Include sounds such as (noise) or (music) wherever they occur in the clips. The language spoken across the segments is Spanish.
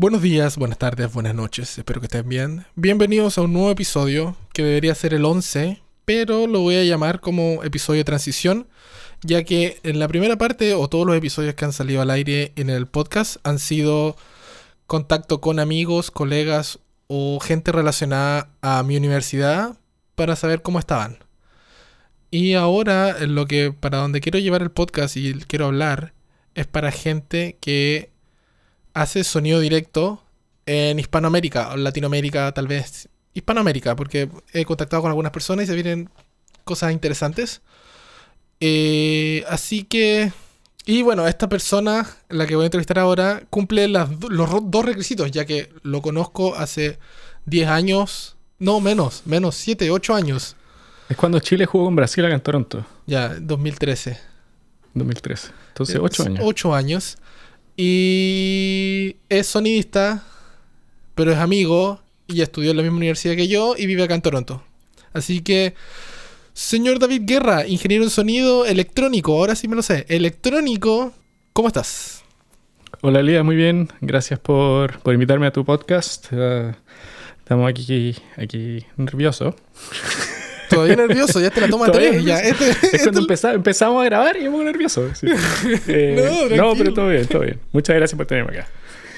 Buenos días, buenas tardes, buenas noches, espero que estén bien. Bienvenidos a un nuevo episodio que debería ser el 11, pero lo voy a llamar como episodio de transición, ya que en la primera parte o todos los episodios que han salido al aire en el podcast han sido contacto con amigos, colegas o gente relacionada a mi universidad para saber cómo estaban. Y ahora lo que para donde quiero llevar el podcast y quiero hablar es para gente que hace sonido directo en Hispanoamérica o Latinoamérica, tal vez Hispanoamérica, porque he contactado con algunas personas y se vienen cosas interesantes. Eh, así que, y bueno, esta persona, la que voy a entrevistar ahora, cumple los dos requisitos, ya que lo conozco hace 10 años, no menos, menos 7, 8 años. Es cuando Chile jugó con Brasil acá en Toronto. Ya, 2013. 2013. Entonces, 8 años. 8 años. Y es sonidista, pero es amigo y estudió en la misma universidad que yo y vive acá en Toronto. Así que, señor David Guerra, ingeniero en sonido electrónico, ahora sí me lo sé, electrónico, ¿cómo estás? Hola Lía, muy bien, gracias por, invitarme a tu podcast. Ah, estamos aquí, aquí nerviosos. (laughs) Todavía nervioso, ya te la toma tres. Ya, este, es cuando empezamos a grabar y yo me nervioso. (laughs) Eh, no, pero todo bien, todo bien. Muchas gracias por tenerme acá.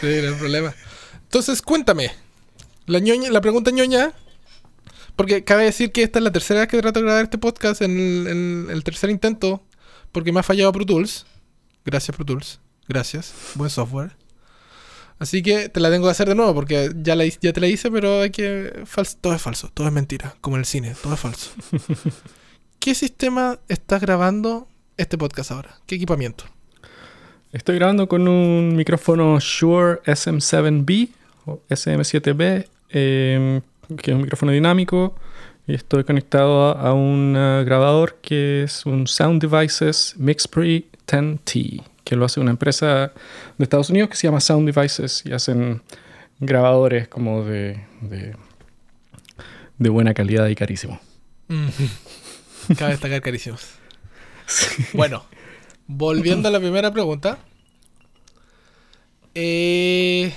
Sí, no hay problema. Entonces, cuéntame. La, ñoña, la pregunta ñoña. Porque cabe decir que esta es la tercera vez que trato de grabar este podcast en el, tercer intento. Porque me ha fallado Pro Tools. Gracias, Pro Tools. Gracias. Buen software. Así que te la tengo que hacer de nuevo porque ya, la, ya te la hice, pero hay que... todo es falso, todo es mentira, como en el cine, todo es falso. (laughs) ¿Qué sistema estás grabando este podcast ahora? ¿Qué equipamiento? Estoy grabando con un micrófono Shure SM7B o SM7B, em, que es un micrófono dinámico. Y estoy conectado a, un grabador que es un Sound Devices Mixpre 10T que lo hace una empresa de Estados Unidos que se llama Sound Devices y hacen grabadores como de, de, buena calidad y carísimo. Cabe destacar carísimos. Bueno, volviendo a la primera pregunta. Eh,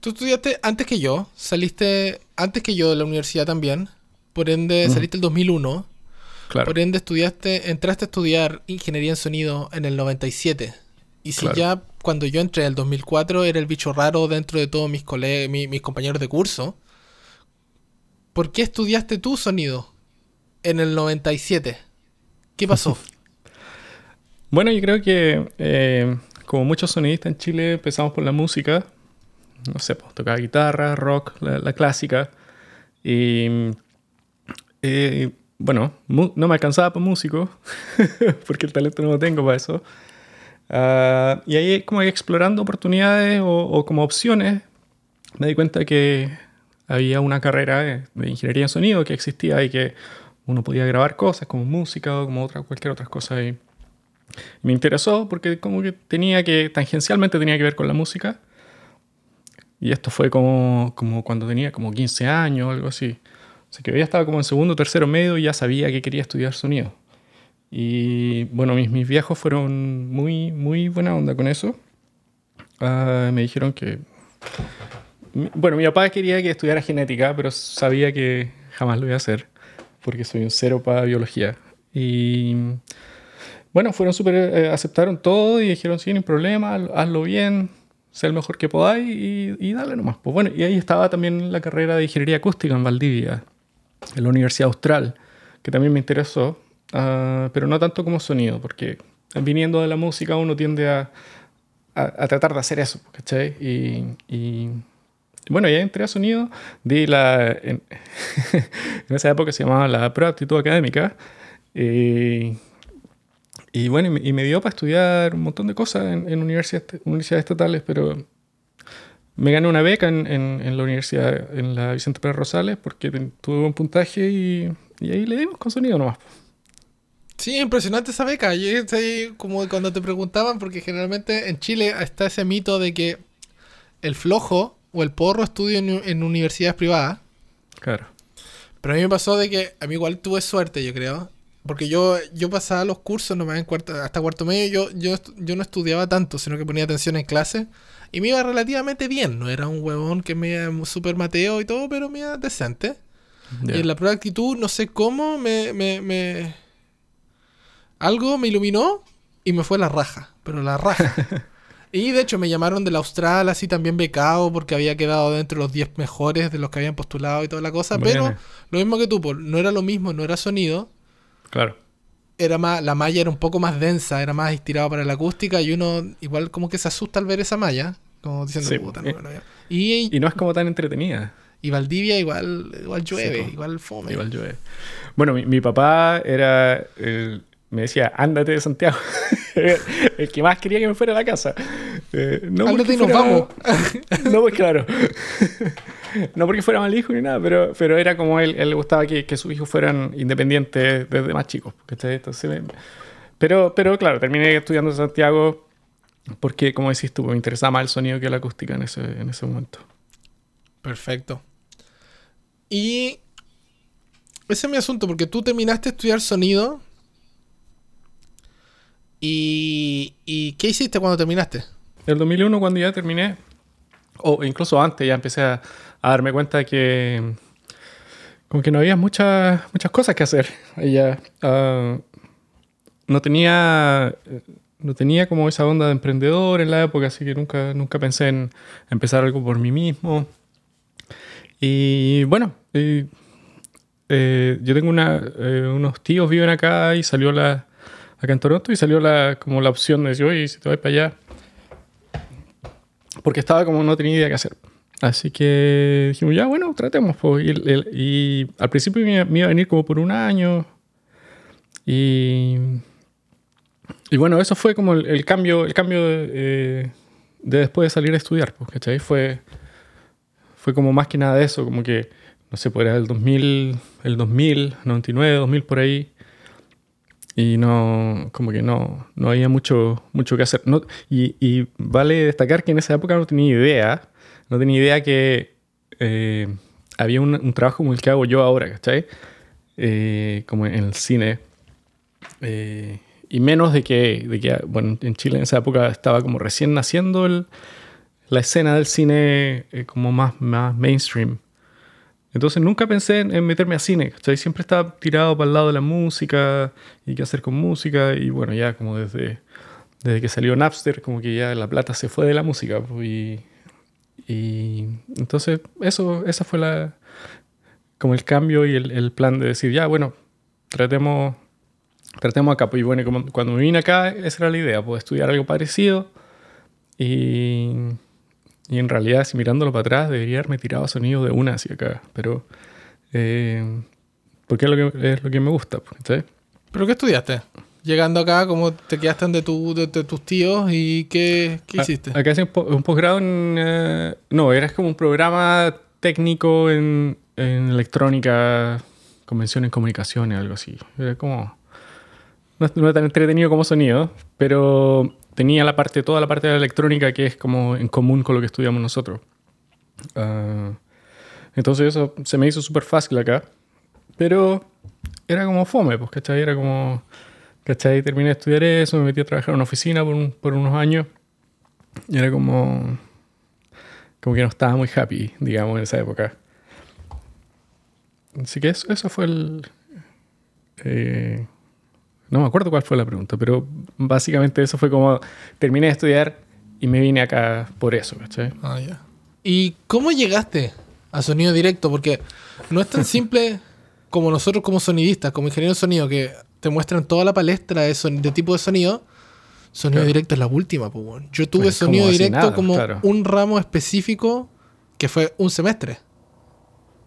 tú estudiaste antes que yo, saliste antes que yo de la universidad también, por ende saliste el 2001. Por ende, estudiaste, entraste a estudiar ingeniería en sonido en el 97. Y si ya cuando yo entré en el 2004 era el bicho raro dentro de todos mis, mis compañeros de curso, ¿por qué estudiaste tú sonido en el 97? ¿Qué pasó? (laughs) bueno, yo creo que eh, como muchos sonidistas en Chile empezamos por la música. No sé, pues, tocaba guitarra, rock, la, clásica. Y eh, bueno, no me alcanzaba para músico, (laughs) porque el talento no lo tengo para eso. Ah, y ahí como explorando oportunidades o, como opciones, me di cuenta que había una carrera de, ingeniería en sonido que existía y que uno podía grabar cosas como música o como otra, cualquier otra cosa. Y me interesó porque como que tenía que, tangencialmente tenía que ver con la música. Y esto fue como, como cuando tenía como 15 años o algo así. Así que ya estaba como en segundo tercero medio y ya sabía que quería estudiar sonido. Y bueno, mis, mis viejos fueron muy, muy buena onda con eso. Ah, me dijeron que... Bueno, mi papá quería que estudiara genética, pero sabía que jamás lo iba a hacer, porque soy un cero para biología. Y bueno, fueron súper, eh, aceptaron todo y dijeron, sí, no hay problema, hazlo bien, sé el mejor que podáis y, y dale nomás. Pues bueno, y ahí estaba también la carrera de ingeniería acústica en Valdivia, en la Universidad Austral, que también me interesó, ah, pero no tanto como sonido, porque viniendo de la música uno tiende a, a, tratar de hacer eso, ¿cachai? Y, y bueno, ya entré a sonido, di la, (laughs) en, esa época se llamaba la prueba de aptitud académica, y, y bueno, y me, dio para estudiar un montón de cosas en, en universidades, universidades estatales, pero me gané una beca en, en, la universidad, en la Vicente Pérez Rosales, porque tuve buen puntaje y, y, ahí le dimos con sonido nomás. Sí, impresionante esa beca. Y es ahí como cuando te preguntaban, porque generalmente en Chile está ese mito de que el flojo o el porro estudia en, en universidades privadas. Claro. Pero a mí me pasó de que a mí igual tuve suerte, yo creo, Porque yo, yo pasaba los cursos nomás en cuarto, hasta cuarto medio, yo, yo, yo no estudiaba tanto, sino que ponía atención en clase. Y me iba relativamente bien. No era un huevón que me iba súper mateo y todo, pero me iba decente. Y en la prueba de actitud, no sé cómo, me, me, me- Algo me iluminó y me fue la raja. Pero la raja. (laughs) y de hecho me llamaron del Austral, así también becado, porque había quedado dentro de los 10 mejores de los que habían postulado y toda la cosa. Pero lo mismo que tú, pues, no era lo mismo, no era sonido. Claro. Era más, la malla era un poco más densa, era más estirado para la acústica y uno igual como que se asusta al ver esa malla. Como diciendo, Sí, puta, eh, no, no, no". Y, Y no es como tan entretenida. y Valdivia igual, igual llueve, igual fome. Igual llueve. Bueno, mi, mi papá era. el- me decía, ándate de Santiago. (laughs) el que más quería que me fuera a la casa. Eh, no Ándate y nos fuera- vamos. (laughs) no, pues claro. (laughs) no porque fuera mal hijo ni nada, pero, pero era como él, él le gustaba que, que sus hijos fueran independientes desde más chicos. Entonces, pero, pero claro, terminé estudiando en Santiago porque, como decís tú, me interesaba más el sonido que la acústica en ese, en ese momento. Perfecto. Y ese es mi asunto, porque tú terminaste de estudiar sonido. ¿Y, y qué hiciste cuando terminaste? El 2001, cuando ya terminé, o incluso antes, ya empecé a, a darme cuenta que como que no había muchas muchas cosas que hacer. (laughs) Ya, ah, no tenía no tenía como esa onda de emprendedor en la época, así que nunca, nunca pensé en empezar algo por mí mismo. Y bueno, eh, yo tengo eh, unos tíos viven acá y salió la acá en Toronto y salió la como la opción de decir, oye, si te vas para allá, porque estaba como no tenía idea qué hacer. Así que dijimos, ya, bueno, tratemos. pues. Y, y al principio me, me iba a venir como por un año. Y, y bueno, eso fue como el, el cambio, el cambio de, eh, de después de salir a estudiar. Pues, ¿cachai? Fue, fue como más que nada de eso, como que, no sé, pues era el 2000, el 2000, 99, 2000 por ahí. Y no, como que no, no había mucho, mucho que hacer. No, y, y vale destacar que en esa época no tenía idea, no tenía idea que eh, había un, un trabajo como el que hago yo ahora, ¿cachai? Eh, como en el cine. Eh, y menos de que, de que, bueno, en Chile en esa época estaba como recién naciendo el- la escena del cine eh, como más, más mainstream. Entonces nunca pensé en, meterme a cine, ¿cachai? Siempre estaba tirado para el lado de la música y qué hacer con música. Y bueno, ya como desde, desde que salió Napster, como que ya la plata se fue de la música. pues, y, y entonces eso, esa fue la, como el cambio y el, el plan de decir, ya, bueno, tratemos, tratemos acá. Pues, y bueno, como, cuando me vine acá, esa era la idea, pues estudiar algo parecido. Y, y en realidad, si mirándolo para atrás, debería haberme tirado a sonido de una hacia acá. Pero, eh, porque es lo que, es lo que me gusta, pues, ¿sabes? ¿Pero qué estudiaste? Llegando acá, ¿cómo te quedaste donde tu, de, de tus tíos y qué, qué A- hiciste? Acá hice un, po- un posgrado en... eh, no, era como un programa técnico en, en electrónica, convención en comunicaciones, algo así. Era como... No, no tan entretenido como sonido, pero tenía la parte, toda la parte de la electrónica que es como en común con lo que estudiamos nosotros. Ah, entonces eso se me hizo súper fácil acá, pero era como fome, pues, ¿cachai? Era como... ¿Cachai? Terminé de estudiar eso, me metí a trabajar en una oficina por, un- por unos años. Y era como. Como que no estaba muy happy, digamos, en esa época. Así que eso, eso fue el. eh, no me acuerdo cuál fue la pregunta, pero básicamente eso fue como. Terminé de estudiar y me vine acá por eso, ¿cachai? Ah, ya. ¿Y cómo llegaste a sonido directo? Porque no es tan (laughs) simple como nosotros como sonidistas, como ingenieros de sonido, que te muestran toda la palestra de, son- de tipo de sonido. Sonido Claro. directo es la última, pues. Yo tuve Es como sonido directo nada, como claro. un ramo específico que fue un semestre.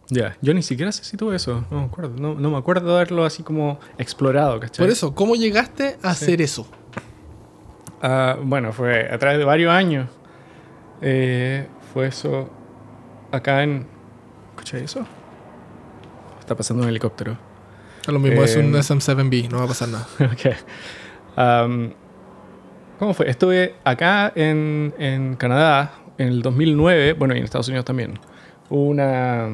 Ya, yo ni siquiera sé si tuve eso, no me acuerdo. No, no me acuerdo de haberlo así como explorado, ¿cachai? Por eso, ¿cómo llegaste a Sí. hacer eso? Ah, bueno, fue a través de varios años. Eh, fue eso acá en... ¿Escuché eso? Está pasando un helicóptero. A lo mismo, es un Eh, SM7B, no va a pasar nada. (laughs) Ok. Am, ¿Cómo fue? Estuve acá en, en Canadá en el 2009, bueno, y en Estados Unidos también. Hubo una,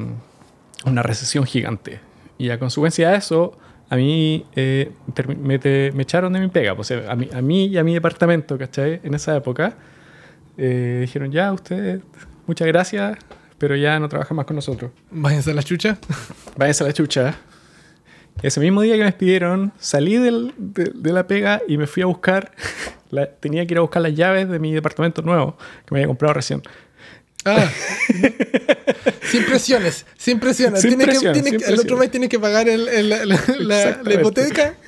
una recesión gigante. Y a consecuencia de eso, a mí eh, me, te- me echaron de mi pega. Pues, eh, a, mí, a mí y a mi departamento, ¿cachai? En esa época. eh, dijeron, ya, usted, muchas gracias, pero ya no trabaja más con nosotros. Váyanse a la chucha. (laughs) Váyanse a la chucha. Ese mismo día que me despidieron, salí del- de, de la pega y me fui a buscar. la- tenía que ir a buscar las llaves de mi departamento nuevo que me había comprado recién. Ah. (laughs) sin presiones, sin presiones. Sin Tiene que- presiones, tiene sin que- el otro mes tiene que pagar el- el- la, la- la- hipoteca. (laughs)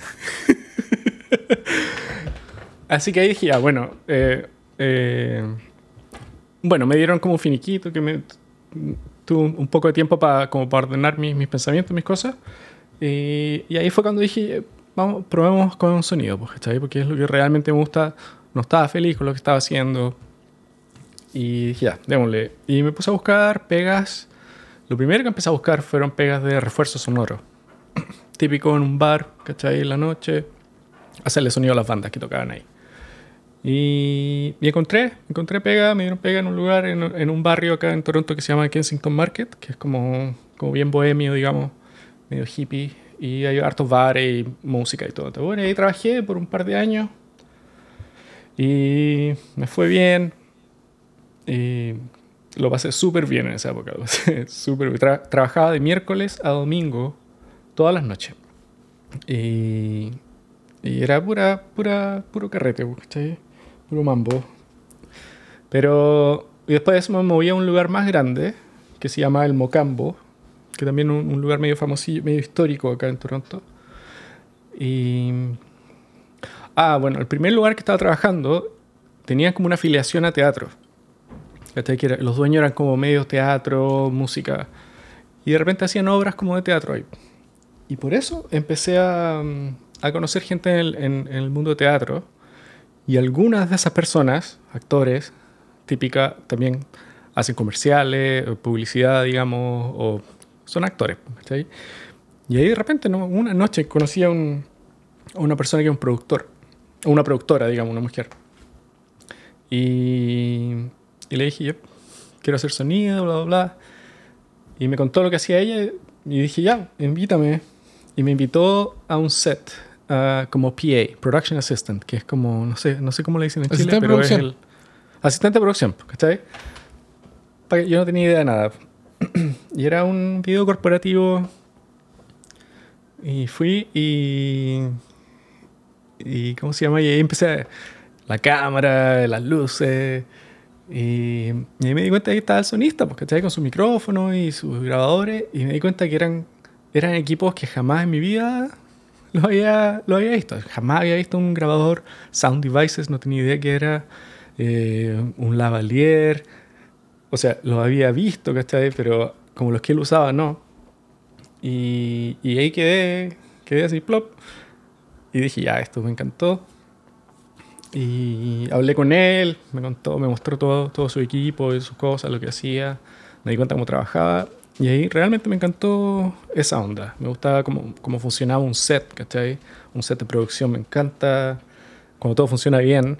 Así que ahí dije, ya, bueno, eh, eh, bueno, me dieron como un finiquito que me tuve un, poco de tiempo para como para ordenar mis, mis pensamientos, mis cosas. Y, y ahí fue cuando dije, vamos, probemos con un sonido, pues. Porque es lo que realmente me gusta. No estaba feliz con lo que estaba haciendo. Y dije, ya, démosle. Y me puse a buscar pegas. Lo primero que empecé a buscar fueron pegas de refuerzo sonoro. (clears throat) Típico en un bar, ¿cachai? En la noche. Hacerle sonido a las bandas que tocaban ahí. Y, y encontré, encontré pega, me dieron pega en un lugar, en, en un barrio acá en Toronto que se llama Kensington Market, que es como, como bien bohemio, digamos, medio hippie. Y hay hartos bares y música y todo. Bueno, ahí trabajé por un par de años. Y me fue bien. Y lo pasé súper bien en esa época. Lo (laughs) bien. Tra- trabajaba de miércoles a domingo todas las noches. Y, era pura, pura, puro carrete. Puro mambo. Pero y después me moví a un lugar más grande que se llama el Mocambo, que también es un, un lugar medio famosillo, medio histórico acá en Toronto. Y. Ah, bueno, el primer lugar que estaba trabajando tenía como una afiliación a teatro. Que era- los dueños eran como medio teatro, música. Y de repente hacían obras como de teatro ahí. Y por eso empecé a, mm, a conocer gente en el, en- en el mundo de teatro. Y algunas de esas personas, actores, típica, también hacen comerciales, publicidad, digamos, o son actores. ¿cachai? Y ahí de repente, ¿no? una noche conocí a, un- a una persona que es un productor, una productora, digamos, una mujer. Y, y le dije, yo quiero hacer sonido, bla, bla, bla. Y me contó lo que hacía ella y dije, ya, invítame. Y me invitó a un set ah, como PA, Production Assistant, que es como, no sé, no sé cómo le dicen en Chile, pero es producción. el asistente de producción, ¿cachai? Yo no tenía idea de nada. (clears throat) y era un video corporativo. Y fui y. y ¿Cómo se llama? Y ahí empecé a- la cámara, las luces. Y, y ahí me di cuenta que estaba el sonista, pues, ¿cachai? Con su micrófono y sus grabadores. Y me di cuenta que eran, eran equipos que jamás en mi vida lo había, lo había visto. Jamás había visto un grabador Sound Devices, no tenía idea que era eh, un lavalier. O sea, lo había visto, ¿cachai? Pero como los que él usaba, no. Y, y ahí quedé, quedé así, plop. Y dije, ya, esto me encantó. Y hablé con él, me contó, me mostró todo, todo su equipo y sus cosas, lo que hacía. Me di cuenta cómo trabajaba. Y ahí realmente me encantó esa onda. Me gustaba cómo, cómo funcionaba un set, ¿cachai? Un set de producción. Me encanta cuando todo funciona bien.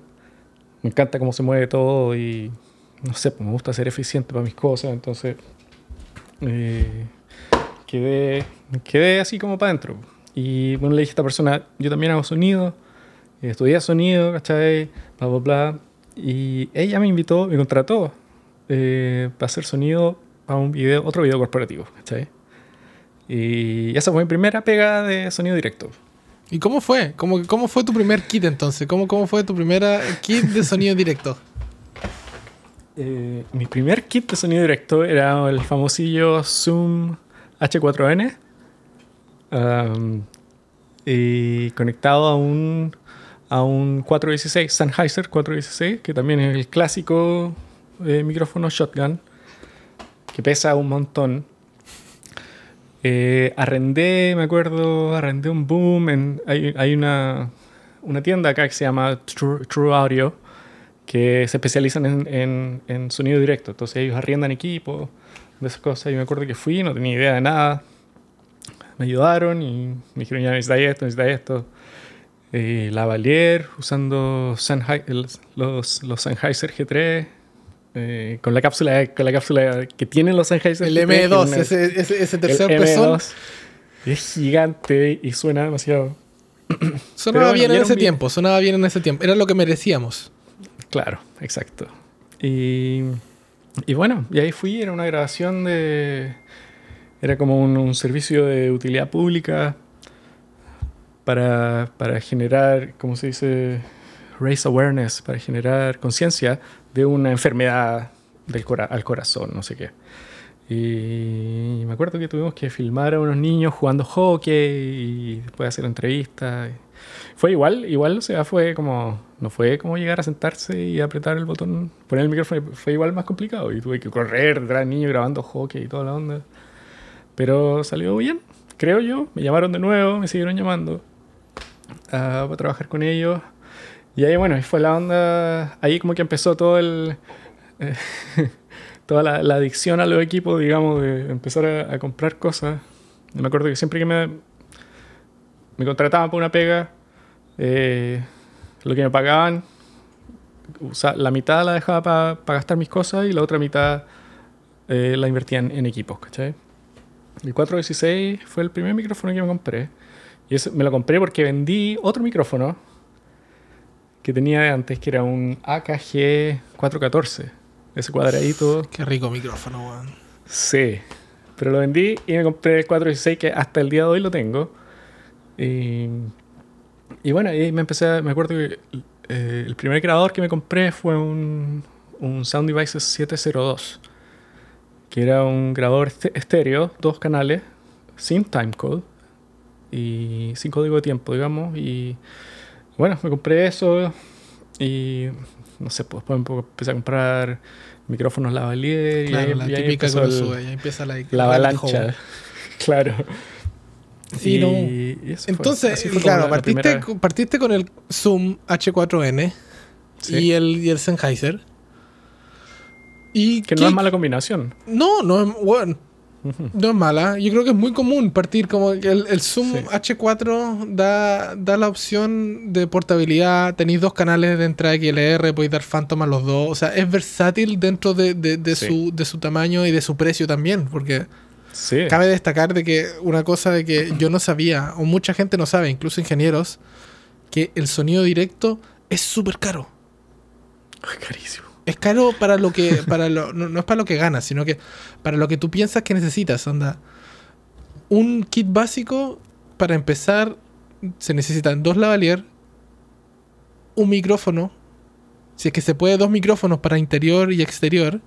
Me encanta cómo se mueve todo y no sé, pues me gusta ser eficiente para mis cosas. Entonces eh, quedé, quedé así como para adentro. Y bueno, le dije a esta persona, yo también hago sonido, estudié sonido, ¿cachai? Bla, bla, bla. Y ella me invitó, me contrató eh, para hacer sonido para un video, otro video corporativo, ¿cachai? Y esa fue mi primera pega de sonido directo. ¿Y cómo fue? ¿Cómo, cómo fue tu primer kit entonces? ¿Cómo, ¿Cómo fue tu primera kit de sonido directo? (laughs) Eh, mi primer kit de sonido directo era el famosillo Zoom H4n um, y conectado a un a un 416 Sennheiser 416 que también es el clásico eh, micrófono shotgun que pesa un montón Eh, arrendé me acuerdo arrendé un boom en, hay, hay una una tienda acá que se llama True, True Audio que se especializan en, en, sonido directo. Entonces ellos arriendan equipos, de esas cosas. Y me acuerdo que fui, no tenía idea de nada. Me ayudaron y me dijeron, ya necesitas esto, necesitas esto. Eh, Lavalier, usando los, los Sennheiser G3, eh, con, la cápsula, con la cápsula que tienen los Sennheiser El G3, que es M2, una- ese, ese, ese tercer el pezón. M2. Es gigante y suena demasiado. (clears throat) Sonaba bueno, bien en ese tiempo, sonaba bien en ese tiempo. Era lo que merecíamos. Claro, exacto. Y, y bueno, y ahí fui, era una grabación de... Era como un, un servicio de utilidad pública para, para generar, ¿cómo se dice? Raise awareness, para generar conciencia de una enfermedad del cora- al corazón, no sé qué. Y me acuerdo que tuvimos que filmar a unos niños jugando hockey y después hacer entrevistas. Fue igual, igual, o sea, fue como, no fue como llegar a sentarse y apretar el botón, poner el micrófono, fue igual más complicado y tuve que correr detrás del niño grabando hockey y toda la onda. Pero salió bien, creo yo. Me llamaron de nuevo, me siguieron llamando ah, para trabajar con ellos. Y ahí, bueno, ahí fue la onda, ahí como que empezó todo el... eh, (laughs) toda la, la adicción a los equipos, digamos, de empezar a, a comprar cosas. Y me acuerdo que siempre que me, me contrataban por una pega, eh, lo que me pagaban, usa- la mitad la dejaba para gastar mis cosas y la otra mitad eh, la invertía en, en equipos, ¿cachai? El 416 fue el primer micrófono que me compré. Y eso me lo compré porque vendí otro micrófono que tenía de antes, que era un AKG 414. Ese cuadradito. Qué rico micrófono, weón. Sí. Pero lo vendí y me compré el 416 que hasta el día de hoy lo tengo. Y, y bueno, ahí me empecé a, Me acuerdo que eh, el primer grabador que me compré fue un, un Sound Devices 702. Que era un grabador este- estéreo, dos canales, sin timecode y sin código de tiempo, digamos. Y bueno, me compré eso y no sé, pues después empecé a comprar micrófonos lavalier y Claro, ahí, la y ahí que el- sube. Ya empieza la, la avalancha. (laughs) Claro. Sí, Y- no. y fue. Entonces, fue claro, la- la partiste, partiste con el Zoom H4N Sí. y, el, y el Sennheiser. Y Que qué- no es mala combinación. No, no es, bueno. No es mala. Yo creo que es muy común partir como el, el Zoom Sí. H4 da, da la opción de portabilidad. Tenéis dos canales de entrada XLR, podéis dar Phantom a los dos. O sea, es versátil dentro de, de- de Sí. su, de su tamaño y de su precio también. Porque Sí. cabe destacar de que una cosa de que yo no sabía, o mucha gente no sabe, incluso ingenieros, que el sonido directo es súper caro. Carísimo. Es caro para lo que. Para lo, no, es para lo que ganas, sino que para lo que tú piensas que necesitas. Onda. Un kit básico, para empezar, se necesitan dos lavalier, un micrófono. Si es que se puede, dos micrófonos para interior y exterior.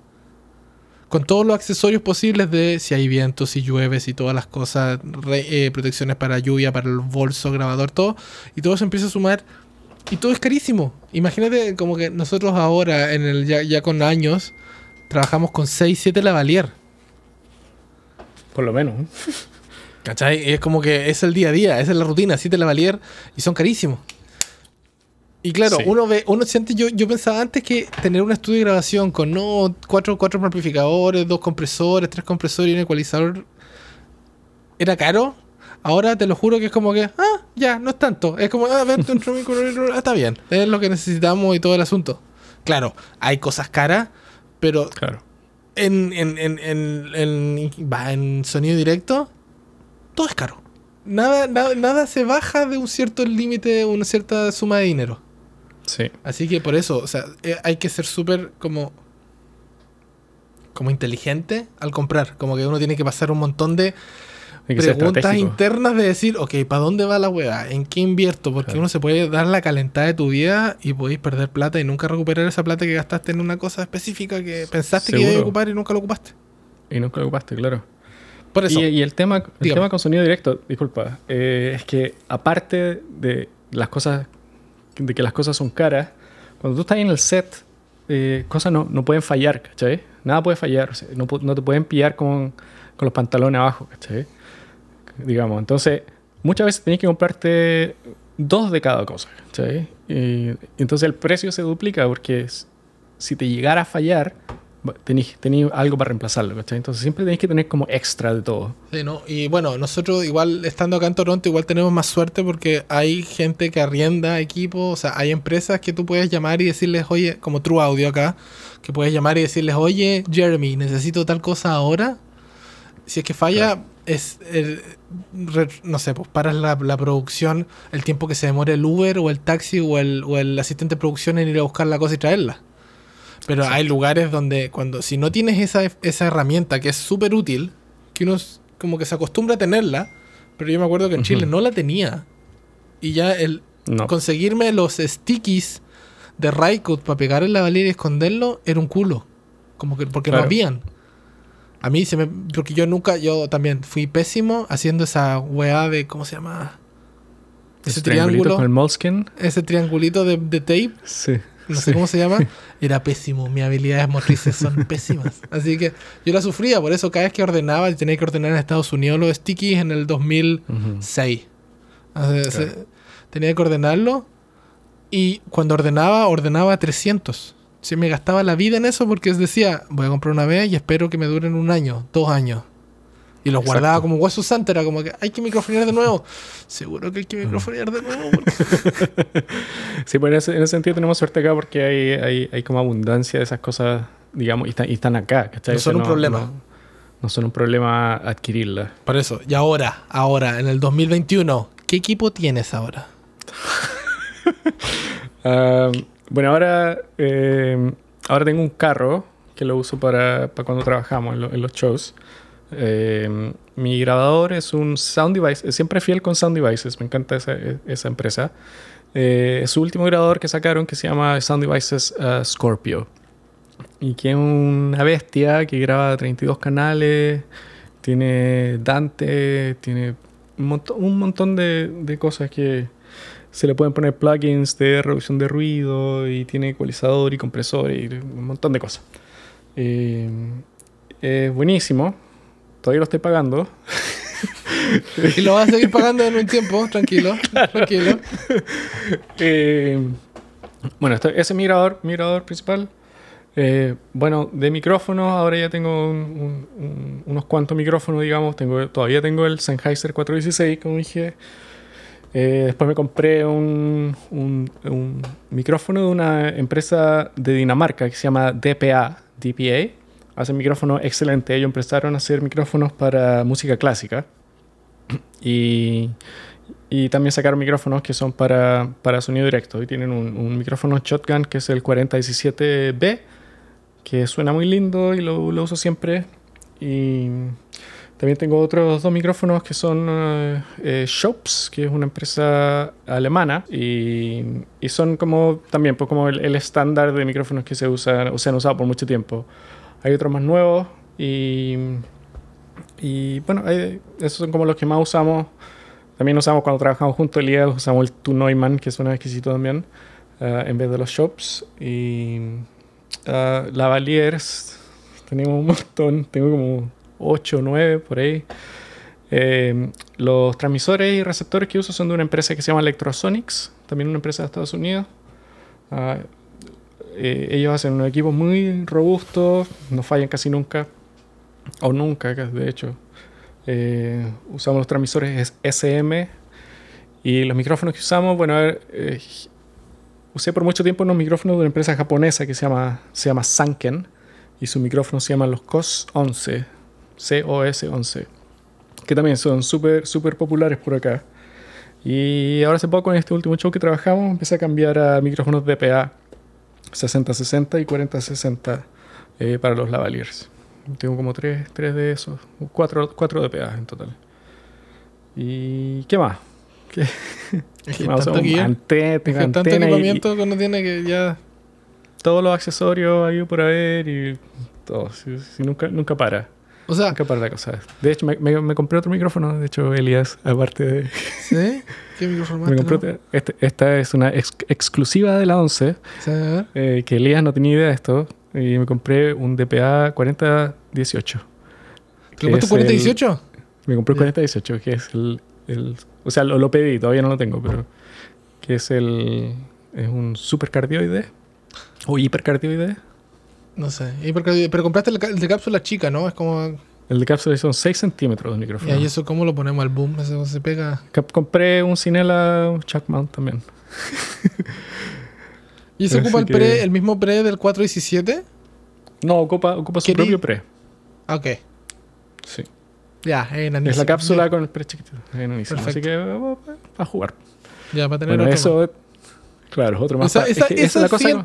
Con todos los accesorios posibles de si hay viento, si llueve, si todas las cosas, eh, protecciones para lluvia, para el bolso, grabador, todo. Y todo se empieza a sumar. Y todo es carísimo. Imagínate como que nosotros ahora, en el ya, ya con años, trabajamos con 6, 7 lavalier. Por lo menos. ¿eh? (laughs) ¿Cachai? Es como que es el día a día, esa es la rutina, 7 lavalier y son carísimos. Y claro, Sí. uno ve, uno siente, yo, yo pensaba antes que tener un estudio de grabación con no cuatro, cuatro amplificadores, dos compresores, tres compresores y un ecualizador era caro. Ahora te lo juro que es como que, ah, ya, no es tanto. Es como, ah, vente un (laughs) está bien. Es lo que necesitamos y todo el asunto. Claro, hay cosas caras, pero Claro. en, en, en, en, va, en sonido directo, todo es caro. Nada, nada, nada se baja de un cierto límite, una cierta suma de dinero. Sí. Así que por eso, o sea, eh, hay que ser súper como. como inteligente al comprar. Como que uno tiene que pasar un montón de preguntas internas de decir, ok, ¿para dónde va la weá? ¿En qué invierto? Porque Claro. uno se puede dar la calentada de tu vida y podéis perder plata y nunca recuperar esa plata que gastaste en una cosa específica que pensaste que ibas a ocupar y nunca lo ocupaste. Y nunca lo ocupaste, claro. Por eso. Y, y el, tema, el tema con sonido directo, disculpa, eh, es que aparte de las cosas, de que las cosas son caras, cuando tú estás en el set, eh, cosas no, no pueden fallar, ¿cachai? Nada puede fallar, o sea, no, no te pueden pillar con, con los pantalones abajo, ¿cachai? Digamos, entonces, muchas veces tenés que comprarte dos de cada cosa, ¿cachai? Y, entonces el precio se duplica porque si te llegara a fallar, tenés algo para reemplazarlo, ¿cachai? Entonces siempre tenés que tener como extra de todo. Sí, ¿no? Y bueno, nosotros igual estando acá en Toronto, igual tenemos más suerte porque hay gente que arrienda equipos, o sea, hay empresas que tú puedes llamar y decirles, oye, como True Audio acá, que puedes llamar y decirles, oye, Jeremy, necesito tal cosa ahora. Si es que falla, es, el- re- no sé, pues paras la, la producción, el tiempo que se demora el Uber o el taxi o el, o el asistente de producción en ir a buscar la cosa y traerla. Pero hay lugares donde cuando si no tienes esa, esa herramienta que es súper útil, que uno como que se acostumbra a tenerla, pero yo me acuerdo que en. Chile no la tenía. Y ya el No. conseguirme los stickies de Raikkood para pegar en la valera y esconderlo era un culo. Como que porque no Claro. habían. A mí se me. Porque yo nunca. Yo también fui pésimo haciendo esa weá de. ¿Cómo se llama? Ese triángulo. con el moleskin. Ese triangulito de, de tape. Sí. No sé cómo se llama. (laughs) Era pésimo. Mis habilidades motrices son (laughs) pésimas. Así que yo la sufría. Por eso cada vez que ordenaba, y tenía que ordenar en Estados Unidos los stickies en el 2006. Ujú. O sea, se- Claro. tenía que ordenarlo. Y cuando ordenaba, ordenaba 300. Sí, me gastaba la vida en eso porque decía, voy a comprar una vez y espero que me duren un año, dos años. Y los Exacto. guardaba como hueso santo, era como que hay que microfonear de nuevo. (laughs) Seguro que hay que microfonear de nuevo. (laughs) porque- Sí, pues en ese, en ese sentido tenemos suerte acá porque hay, hay, hay como abundancia de esas cosas, digamos, y, están- y están acá. ¿cachai? No son O sea, un problema. No, no son un problema adquirirlas. Por eso, y ahora, ahora, en el 2021, ¿qué equipo tienes ahora? (laughs) Ah, bueno, ahora, eh, ahora tengo un carro que lo uso para, para cuando trabajamos en, lo- en los shows. Eh, mi grabador es un Sound Device, siempre fiel con Sound Devices, me encanta esa, esa empresa. Eh, es su último grabador que sacaron que se llama Sound Devices Scorpio. Y que es una bestia que graba 32 canales, tiene Dante, tiene un montón, un montón de, de cosas que se le pueden poner plugins de reducción de ruido y tiene ecualizador y compresor y un montón de cosas. Eh, es buenísimo, todavía lo estoy pagando. (laughs) Y lo vas a seguir pagando en un tiempo, tranquilo, (laughs) tranquilo. (laughs) Eh, bueno, esto- ese es mi grabador, mi grabador principal. Eh, bueno, de micrófonos, ahora ya tengo un- un- un- unos cuantos micrófonos, digamos. Tengo, todavía tengo el Sennheiser 416, como dije. Eh, después me compré un, un- un micrófono de una empresa de Dinamarca que se llama DPA, DPA. Hacen micrófonos excelentes. Ellos empezaron a hacer micrófonos para música clásica. (clears throat) Y, y también sacaron micrófonos que son para, para sonido directo. Y tienen un, un micrófono shotgun que es el 4017B, que suena muy lindo y lo, lo uso siempre. Y también tengo otros dos micrófonos que son eh, eh, Schops, que es una empresa alemana. Y, y son como también pues, como el, estándar de micrófonos que se usan o se han usado por mucho tiempo. Hay otros más nuevos y, y bueno, hay- esos son como los que más usamos. También usamos cuando trabajamos juntos, Elías, usamos el Tu Neumann, que suena exquisito también, ah, en vez de los shops. Y ah, lavaliers, tenemos un montón, tengo como 8 o 9 por ahí. Eh, los transmisores y receptores que uso son de una empresa que se llama Electrosonics, también una empresa de Estados Unidos. Ah, eh, ellos hacen unos equipos muy robustos, no fallan casi nunca, o nunca, de hecho. Eh, usamos los transmisores SM y los micrófonos que usamos, bueno, a ver, eh, usé por mucho tiempo unos micrófonos de una empresa japonesa que se llama, se llama Sanken y sus micrófonos se llaman los COS 11, COS 11, que también son súper, súper populares por acá. Y ahora hace poco en este último show que trabajamos empecé a cambiar a micrófonos DPA 6060 y 4060 eh, para los lavaliers. Tengo como tres, tres de esos, cuatro, cuatro DPA en total. ¿Y qué más? ¿Qué, Es (laughs) qué que más? tanto, que ya- ante- es que tanto antena y- y equipamiento que uno tiene que ya... todos los accesorios ahí por haber y todo. Si, si nunca, nunca para. O sea, Nunca para. De hecho, me, me- me compré otro micrófono. De hecho, Elias, aparte de. (laughs) ¿sí? ¿Qué micrófono (laughs) más me compré este- esta es una ex- exclusiva de la 11. Sí, eh, que Elías no tenía idea de esto. Y me compré un DPA 4018. que ¿Lo puesto es 4018? el- me compré el Ya. 4018, que es el. el- o sea, lo, lo pedí, todavía no lo tengo, pero. Que es el. Es un supercardioide. O hipercardioide. No sé. Y porque- pero compraste el, el de cápsula chica, ¿no? Es como... El de cápsula son 6 centímetros de micrófono. ¿Y eso cómo lo ponemos al boom? Eso se pega... Compré un Cinela Chuck Mount también. (laughs) ¿Y Así ocupa el, que- pre, el mismo pre del 417? No, ocupa, ocupa su propio pre. Ah, ok. Sí. Ya, es Es la cápsula con el pre chiquitito. Así que vamos a jugar. Ya, para tener Bueno, otro más. eso. Claro, otro más. Esa, pa- es esa, que esa es esa la cosa.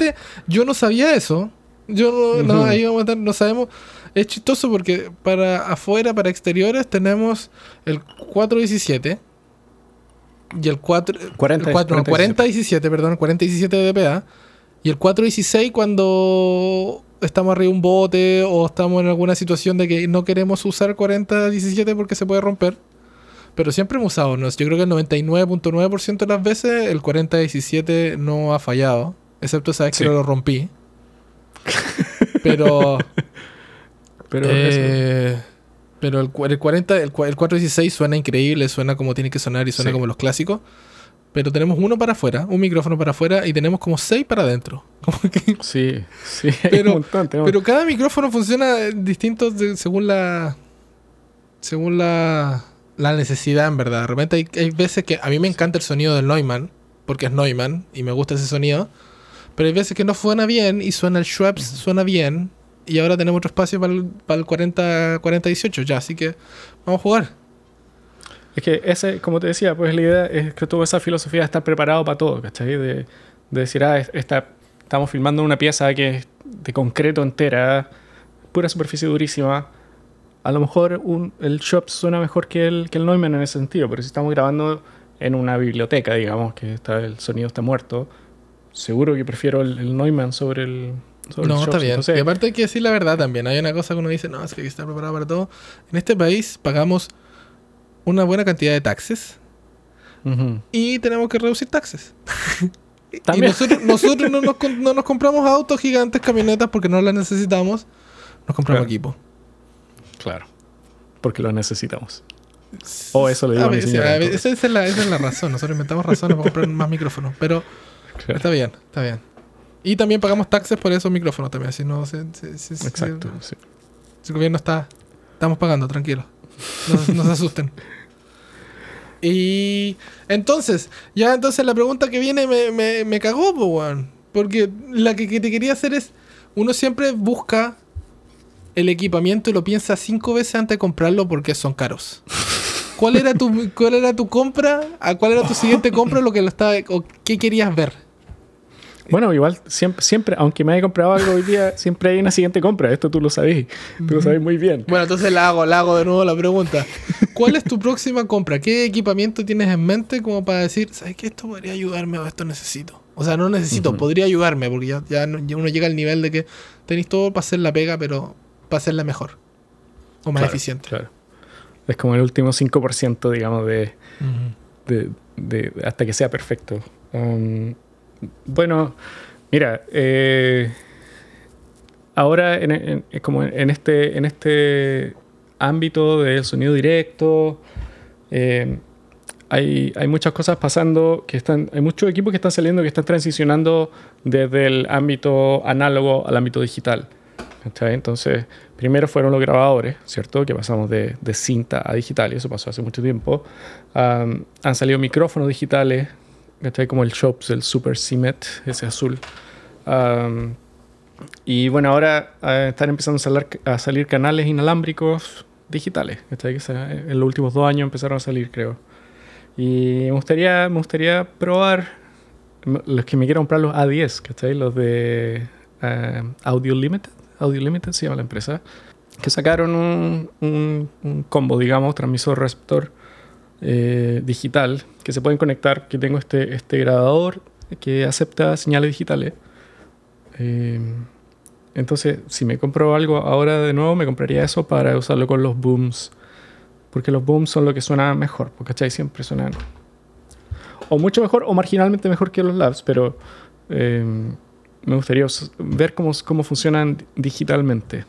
yo no sabía eso. Yo no, ahí vamos a estar, no sabemos. Es chistoso porque para afuera, para exteriores, tenemos el 417 y el 4. 40, el 4 no, 4017, perdón, el 4017 de DPA. Y el 416 cuando estamos arriba de un bote o estamos en alguna situación de que no queremos usar 4017 porque se puede romper. Pero siempre hemos usado, ¿no? yo creo que el 99.9% de las veces el 4017 no ha fallado. Excepto esa vez que lo rompí. (laughs) Pero... Pero eh, pero el, el 40, el, cua- el 416 suena increíble, suena como tiene que sonar y suena Sí. como los clásicos. Pero tenemos uno para afuera, un micrófono para afuera y tenemos como seis para adentro. (laughs) Como que- Sí, sí, Pero- un montón. pero cada micrófono funciona distinto de- según la. Según la. La necesidad, en verdad. De repente hay, hay veces que a mí me encanta el sonido del Neumann, porque es Neumann y me gusta ese sonido. Pero hay veces que no suena bien y suena el Schweppes, suena bien. Y ahora tenemos otro espacio para el, para el 40, 4018 ya, así que vamos a jugar. Es que ese, como te decía, pues la idea es que toda esa filosofía de estar preparado para todo, ¿cachai? De, de decir, ah, es- esta, estamos filmando una pieza que es de concreto entera, pura superficie durísima. A lo mejor un, el shop suena mejor que el, que el Neumann en ese sentido, pero si estamos grabando en una biblioteca, digamos, que está, el sonido está muerto, seguro que prefiero el, el Neumann sobre el, sobre No, el está bien. Entonces, y aparte hay que decir la verdad también. Hay una cosa que uno dice, no, es que hay que estar preparado para todo. En este país pagamos una buena cantidad de taxes y tenemos que reducir taxes. (laughs) Y nosotros, nosotros no, nos, no nos compramos autos gigantes, camionetas, porque no las necesitamos. Nos compramos Claro. equipo. Claro, porque lo necesitamos. O eso le digo A a mi a esa, es la, esa es la razón. Nosotros inventamos razones para comprar más micrófonos. Pero Claro. está bien, está bien. Y también pagamos taxes por esos micrófonos también. Si no, si, si- Exacto. sí. si el gobierno está... Estamos pagando, tranquilo. No, no se asusten. Y entonces, ya entonces la pregunta que viene me, me, me cagó. Porque la que, que te quería hacer es, uno siempre busca el equipamiento y lo piensa cinco veces antes de comprarlo porque son caros. ¿Cuál era tu, cuál era tu compra? ¿A cuál era tu siguiente compra? Lo que lo estaba, o ¿Qué querías ver? Bueno, igual siempre, siempre, aunque me haya comprado algo hoy día, siempre hay una siguiente compra. Esto tú lo sabes. Tú lo sabes muy bien. Bueno, entonces la hago, la hago de nuevo la pregunta. ¿Cuál es tu próxima compra? ¿Qué equipamiento tienes en mente como para decir, ¿sabes qué? Esto podría ayudarme o esto necesito? O sea, no necesito, podría ayudarme, porque ya, ya no- ya uno llega al nivel de que tenéis todo para hacer la pega, pero para hacerla mejor. O más Claro, eficiente. Claro. Es como el último 5%, digamos, de- de- hasta que sea perfecto. Um, bueno, mira, eh, ahora en, como en este, en este ámbito del sonido directo, eh, hay, hay muchas cosas pasando que están, hay muchos equipos que están saliendo que están transicionando desde el ámbito análogo al ámbito digital. Entonces, primero fueron los grabadores, ¿cierto? Que pasamos de, de cinta a digital, y eso pasó hace mucho tiempo. Han salido micrófonos digitales, ¿cachai? Como el Shops, el Super CIMET, ese azul. Am, y bueno, ahora eh, están empezando a salir, a salir canales inalámbricos digitales, ¿cachai? Que se- en los últimos dos años empezaron a salir, creo. Y me gustaría, me gustaría probar los que me quieran comprar los A10, ¿cachai? Los de eh, Audio Limited. Audio Limited se llama la empresa. Que sacaron un, un- un combo, digamos, transmisor receptor eh, digital que se pueden conectar. Que tengo este, este grabador que acepta señales digitales. Eh, entonces, si me compro algo ahora de nuevo, me compraría eso para usarlo con los booms. Porque los booms son lo que suena mejor, porque ¿cachai? Siempre suenan o mucho mejor o marginalmente mejor que los labs, pero eh, me gustaría us- ver cómo, cómo funcionan digitalmente.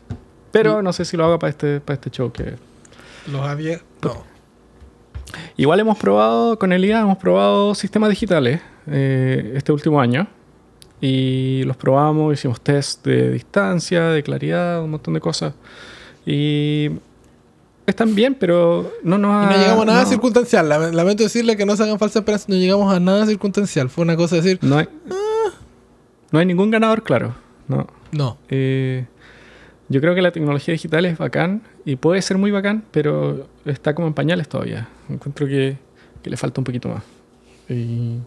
Pero no sé si lo haga para este, para este show. Que... Los había. No. Igual hemos probado, con Elia hemos probado sistemas digitales eh, este último año. Y los probamos, hicimos test de distancia, de claridad, un montón de cosas. Y están bien, pero no nos Y ha... no llegamos a nada no- circunstancial. Lame- Lamento decirle que no se hagan falsas esperanzas. No llegamos a nada circunstancial. Fue una cosa de decir, No hay, Ah. no hay ningún ganador, claro. No. no. Eh, yo creo que la tecnología digital es bacán y puede ser muy bacán, pero está como en pañales todavía. Encuentro que, que le falta un poquito más. Y,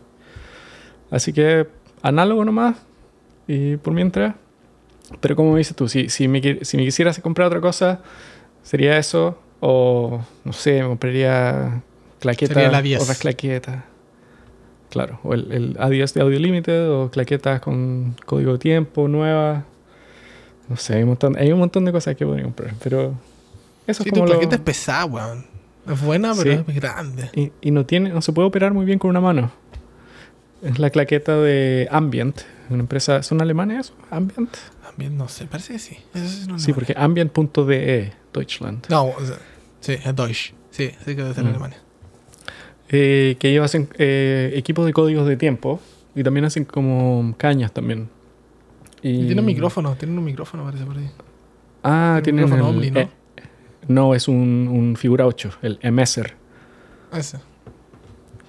así que análogo nomás, y por mientras. Pero como dices tú, si, si, me, si me quisieras comprar otra cosa, sería eso. O no sé, me compraría claquetas, otras claquetas. Claro, o el, el A10 de Audio Limited, o claquetas con código de tiempo, nuevas. No sé, hay un montón, hay un montón de cosas que podría comprar, pero eso es como tu claqueta es pesada, weón. Es buena, pero es grande. Y, y, no tiene, no se puede operar muy bien con una mano. Es la claqueta de Ambient, una empresa, ¿son alemanes eso? Ambient. Ambient, no sé, parece que sí. sí, porque Ambient.de, Deutschland. No, o sea, sí, es Deutsch. Sí, sí que debe ser mm. Alemania. Eh, que ellos hacen eh, equipos de códigos de tiempo y también hacen como cañas también. Y... Tiene un micrófono, tiene un micrófono, parece por ahí. Ah, tiene un micrófono Omni, ¿no? No, es un, un, Figura 8, el MSR. Ese.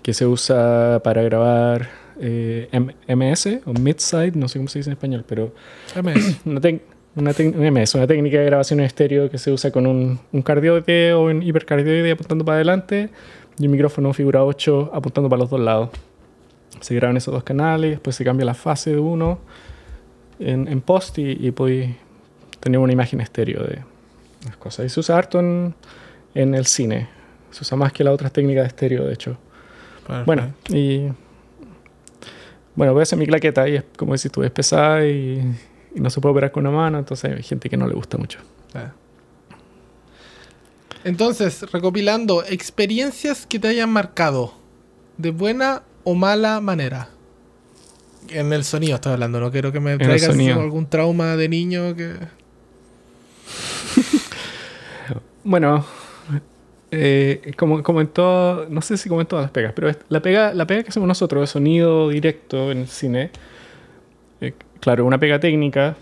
Que se usa para grabar eh, MS o Midside, no sé cómo se dice en español, pero. (clears throat) MS. (clears throat) una, una, MS, una técnica de grabación en estéreo que se usa con un, un cardioide o un hipercardioide apuntando para adelante y un micrófono figura 8 apuntando para los dos lados. Se graban esos dos canales, después se cambia la fase de uno en, en post y, y podéis tener una imagen estéreo de las cosas. Y se usa harto en, en el cine. Se usa más que las otras técnicas de estéreo, de hecho. Bueno, y. Bueno, voy a hacer mi claqueta y es, como decís tú, es pesada y, y, no se puede operar con una mano, entonces hay gente que no le gusta mucho. Ah. Entonces, recopilando, experiencias que te hayan marcado de buena o mala manera. En el sonido estoy hablando, no quiero que me traigas algún trauma de niño que... bueno, eh, como, como en todo, no sé si como en todas las pegas, pero la pega, la pega que hacemos nosotros de sonido directo en el cine, eh, claro, una pega técnica,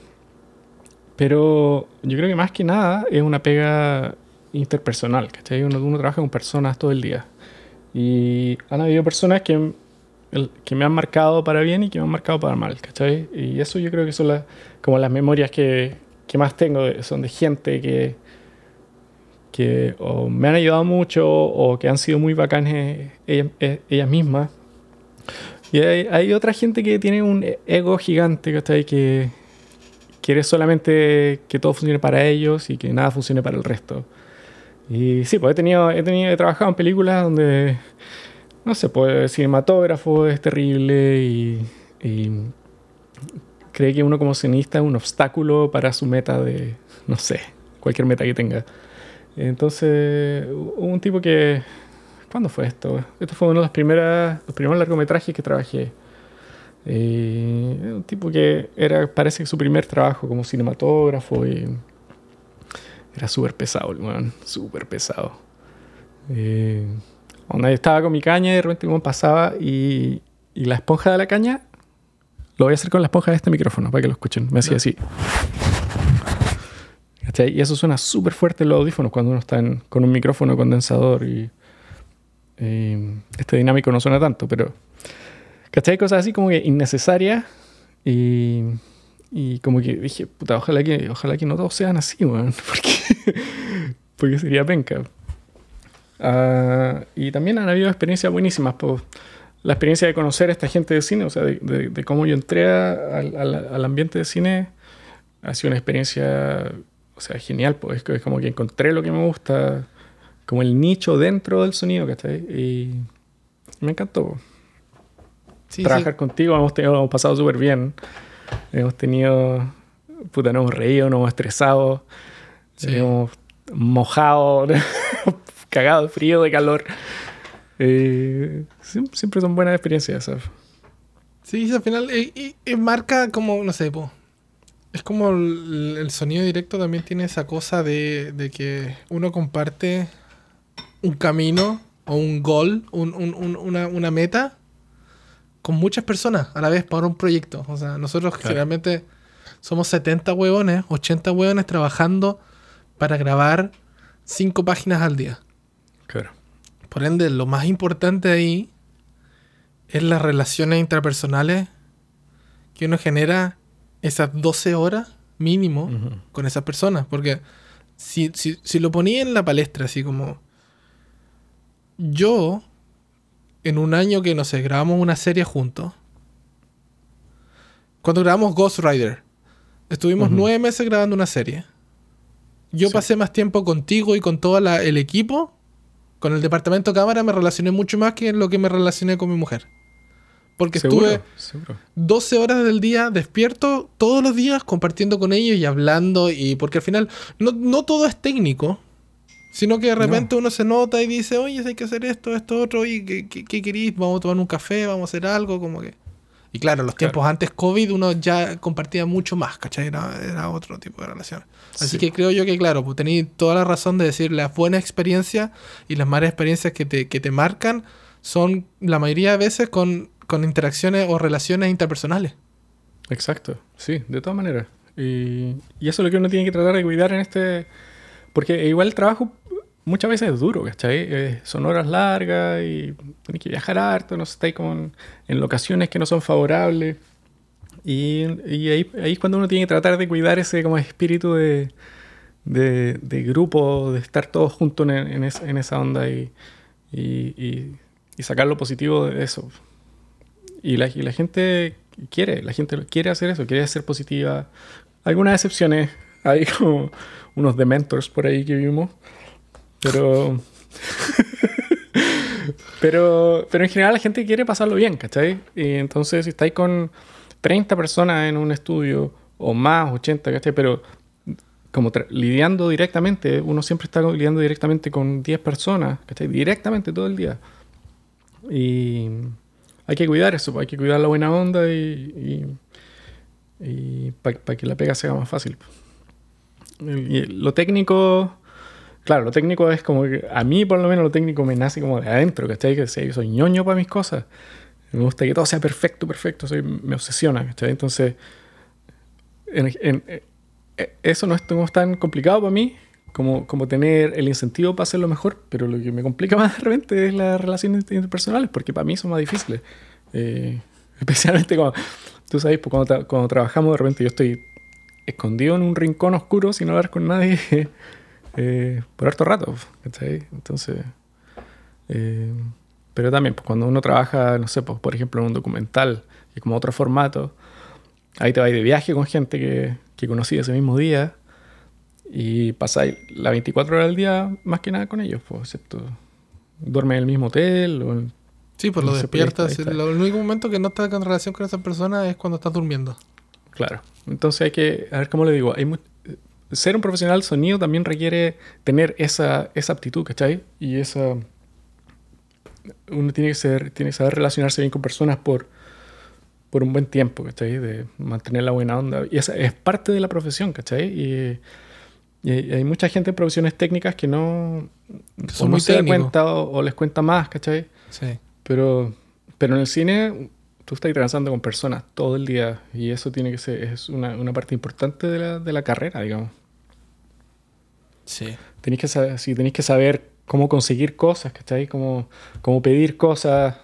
pero yo creo que más que nada es una pega interpersonal, ¿cachai? Uno, uno trabaja con personas todo el día. Y han habido personas que, que me han marcado para bien y que me han marcado para mal, ¿cachai? Y eso yo creo que son las, como las memorias que, que más tengo, son de gente que, que me han ayudado mucho o que han sido muy bacanes ellas, ellas mismas. Y hay, otra gente que tiene un ego gigante, ¿cachai? Que quiere solamente que todo funcione para ellos y que nada funcione para el resto. Y sí, pues he tenido, he tenido, he trabajado en películas donde, no sé, pues el cinematógrafo es terrible y, y cree que uno como cineasta es un obstáculo para su meta de, no sé, cualquier meta que tenga. Entonces, un tipo que, ¿cuándo fue esto? Esto fue uno de los, primeras, los primeros largometrajes que trabajé. Y un tipo que era, parece que su primer trabajo como cinematógrafo y era súper pesado, weón. Súper pesado. Eh, estaba con mi caña y de repente como pasaba y, y, la esponja de la caña lo voy a hacer con la esponja de este micrófono para que lo escuchen. Me hacía así. Y eso suena súper fuerte en los audífonos cuando uno está con un micrófono condensador y, este dinámico no suena tanto, pero ¿cachai? Cosas así como que innecesarias y como que dije, puta, ojalá que, ojalá que no todos sean así, weón. (laughs) Porque, sería penca. Uh, y también han habido experiencias buenísimas. Pues, la experiencia de conocer a esta gente de cine, o sea, de, cómo yo entré al, ambiente de cine, ha sido una experiencia, o sea, genial. Pues es como que encontré lo que me gusta, como el nicho dentro del sonido, ¿cachai? Y me encantó. Sí, Trabajar contigo, hemos, tenido, hemos pasado súper bien. Hemos tenido, puta, nos hemos reído, nos hemos estresado, hemos mojado, (laughs) cagado de frío, de calor. Eh, siempre son buenas experiencias. ¿sabes? Sí, al final eh, marca como, no sé, es como el, sonido directo también tiene esa cosa de, de, que uno comparte un camino o un gol, un, un, una, una, meta con muchas personas a la vez para un proyecto. O sea, nosotros generalmente somos 70 huevones, 80 huevones trabajando para grabar 5 páginas al día. Claro. Por ende, lo más importante ahí es las relaciones intrapersonales que uno genera esas 12 horas mínimo con esas personas. Porque si, si, si lo ponía en la palestra, así como yo, en un año que, no sé, grabamos una serie juntos, cuando grabamos Ghost Rider, estuvimos nueve meses grabando una serie. Yo Sí. pasé más tiempo contigo y con todo la- el equipo. Con el departamento de cámara me relacioné mucho más que en lo que me relacioné con mi mujer. Porque Seguro, estuve seguro. 12 horas del día despierto todos los días compartiendo con ellos y hablando. Y porque al final no, no todo es técnico. Sino que de repente uno se nota y dice, oye, hay que hacer esto, esto, otro, y ¿qué, qué, qué querís? Vamos a tomar un café, vamos a hacer algo, como que... Y claro, en los Claro. tiempos antes COVID uno ya compartía mucho más, ¿cachai? Era, era otro tipo de relación. Así Sí. que creo yo que, claro, pues tenéis toda la razón de decir las buenas experiencias y las malas experiencias que te, que te marcan son la mayoría de veces con, con interacciones o relaciones interpersonales. Exacto, sí, de todas maneras. Y, eso es lo que uno tiene que tratar de cuidar en este... Porque igual el trabajo muchas veces es duro, ¿cachai? Eh, son horas largas y tienes que viajar harto, no sé, estáis como en, en locaciones que no son favorables. Y, ahí, es cuando uno tiene que tratar de cuidar ese como espíritu de, de, grupo, de estar todos juntos en, en es- en esa onda y sacar lo positivo de eso. Y la, y la gente quiere, la gente quiere hacer eso, quiere ser positiva. Algunas excepciones, (laughs) hay como unos dementors por ahí que vimos, pero... (laughs) pero, pero en general la gente quiere pasarlo bien, ¿cachai? Y entonces si estáis con 30 personas en un estudio, o más, 80, ¿cachai? Pero como lidiando directamente, uno siempre está lidiando directamente con 10 personas, ¿cachai? Directamente todo el día. Y hay que cuidar eso, hay que cuidar la buena onda y, para que la pega sea más fácil. Y lo técnico, claro, lo técnico es como que a mí por lo menos lo técnico me nace como de adentro, ¿cachai? Que soy ñoño para mis cosas. Me gusta que todo sea perfecto, perfecto, soy, me obsesiona, ¿cachai? Entonces, en- en- eh, eso no es como tan complicado para mí como, como tener el incentivo para hacerlo mejor, pero lo que me complica (laughs) más de repente es las relaciones interpersonales, porque para mí son más difíciles. Eh, especialmente cuando, tú sabes, pues cuando, tra- cuando trabajamos de repente yo estoy escondido en un rincón oscuro sin hablar con nadie (laughs) eh, por harto rato. Entonces, eh, pero también pues, cuando uno trabaja, no sé, pues, por ejemplo en un documental, que como otro formato, ahí te vas de viaje con gente que, que conocí ese mismo día y pasáis las 24 horas del día más que nada con ellos, pues, excepto duermes en el mismo hotel o en- Sí, pues lo ahí despiertas. El único momento que no estás en relación con esa persona es cuando estás durmiendo. Claro. Entonces hay que, a ver cómo le digo, hay mu- ser un profesional sonido también requiere tener esa, esa aptitud, ¿cachai? Y esa... Uno tiene que, ser, tiene que saber relacionarse bien con personas por, por un buen tiempo, ¿cachai? De mantener la buena onda. Y esa es parte de la profesión, ¿cachai? Y, y hay, hay mucha gente en profesiones técnicas que no, Que o son no muy se da cuenta o, o les cuenta más, ¿cachai? Sí. Pero, pero en el cine tú estás transando con personas todo el día y eso tiene que ser es una, una parte importante de la, de la carrera, digamos. Sí. Tenéis que saber, sí, tenéis que saber cómo conseguir cosas, ¿cachai? Cómo, cómo pedir cosas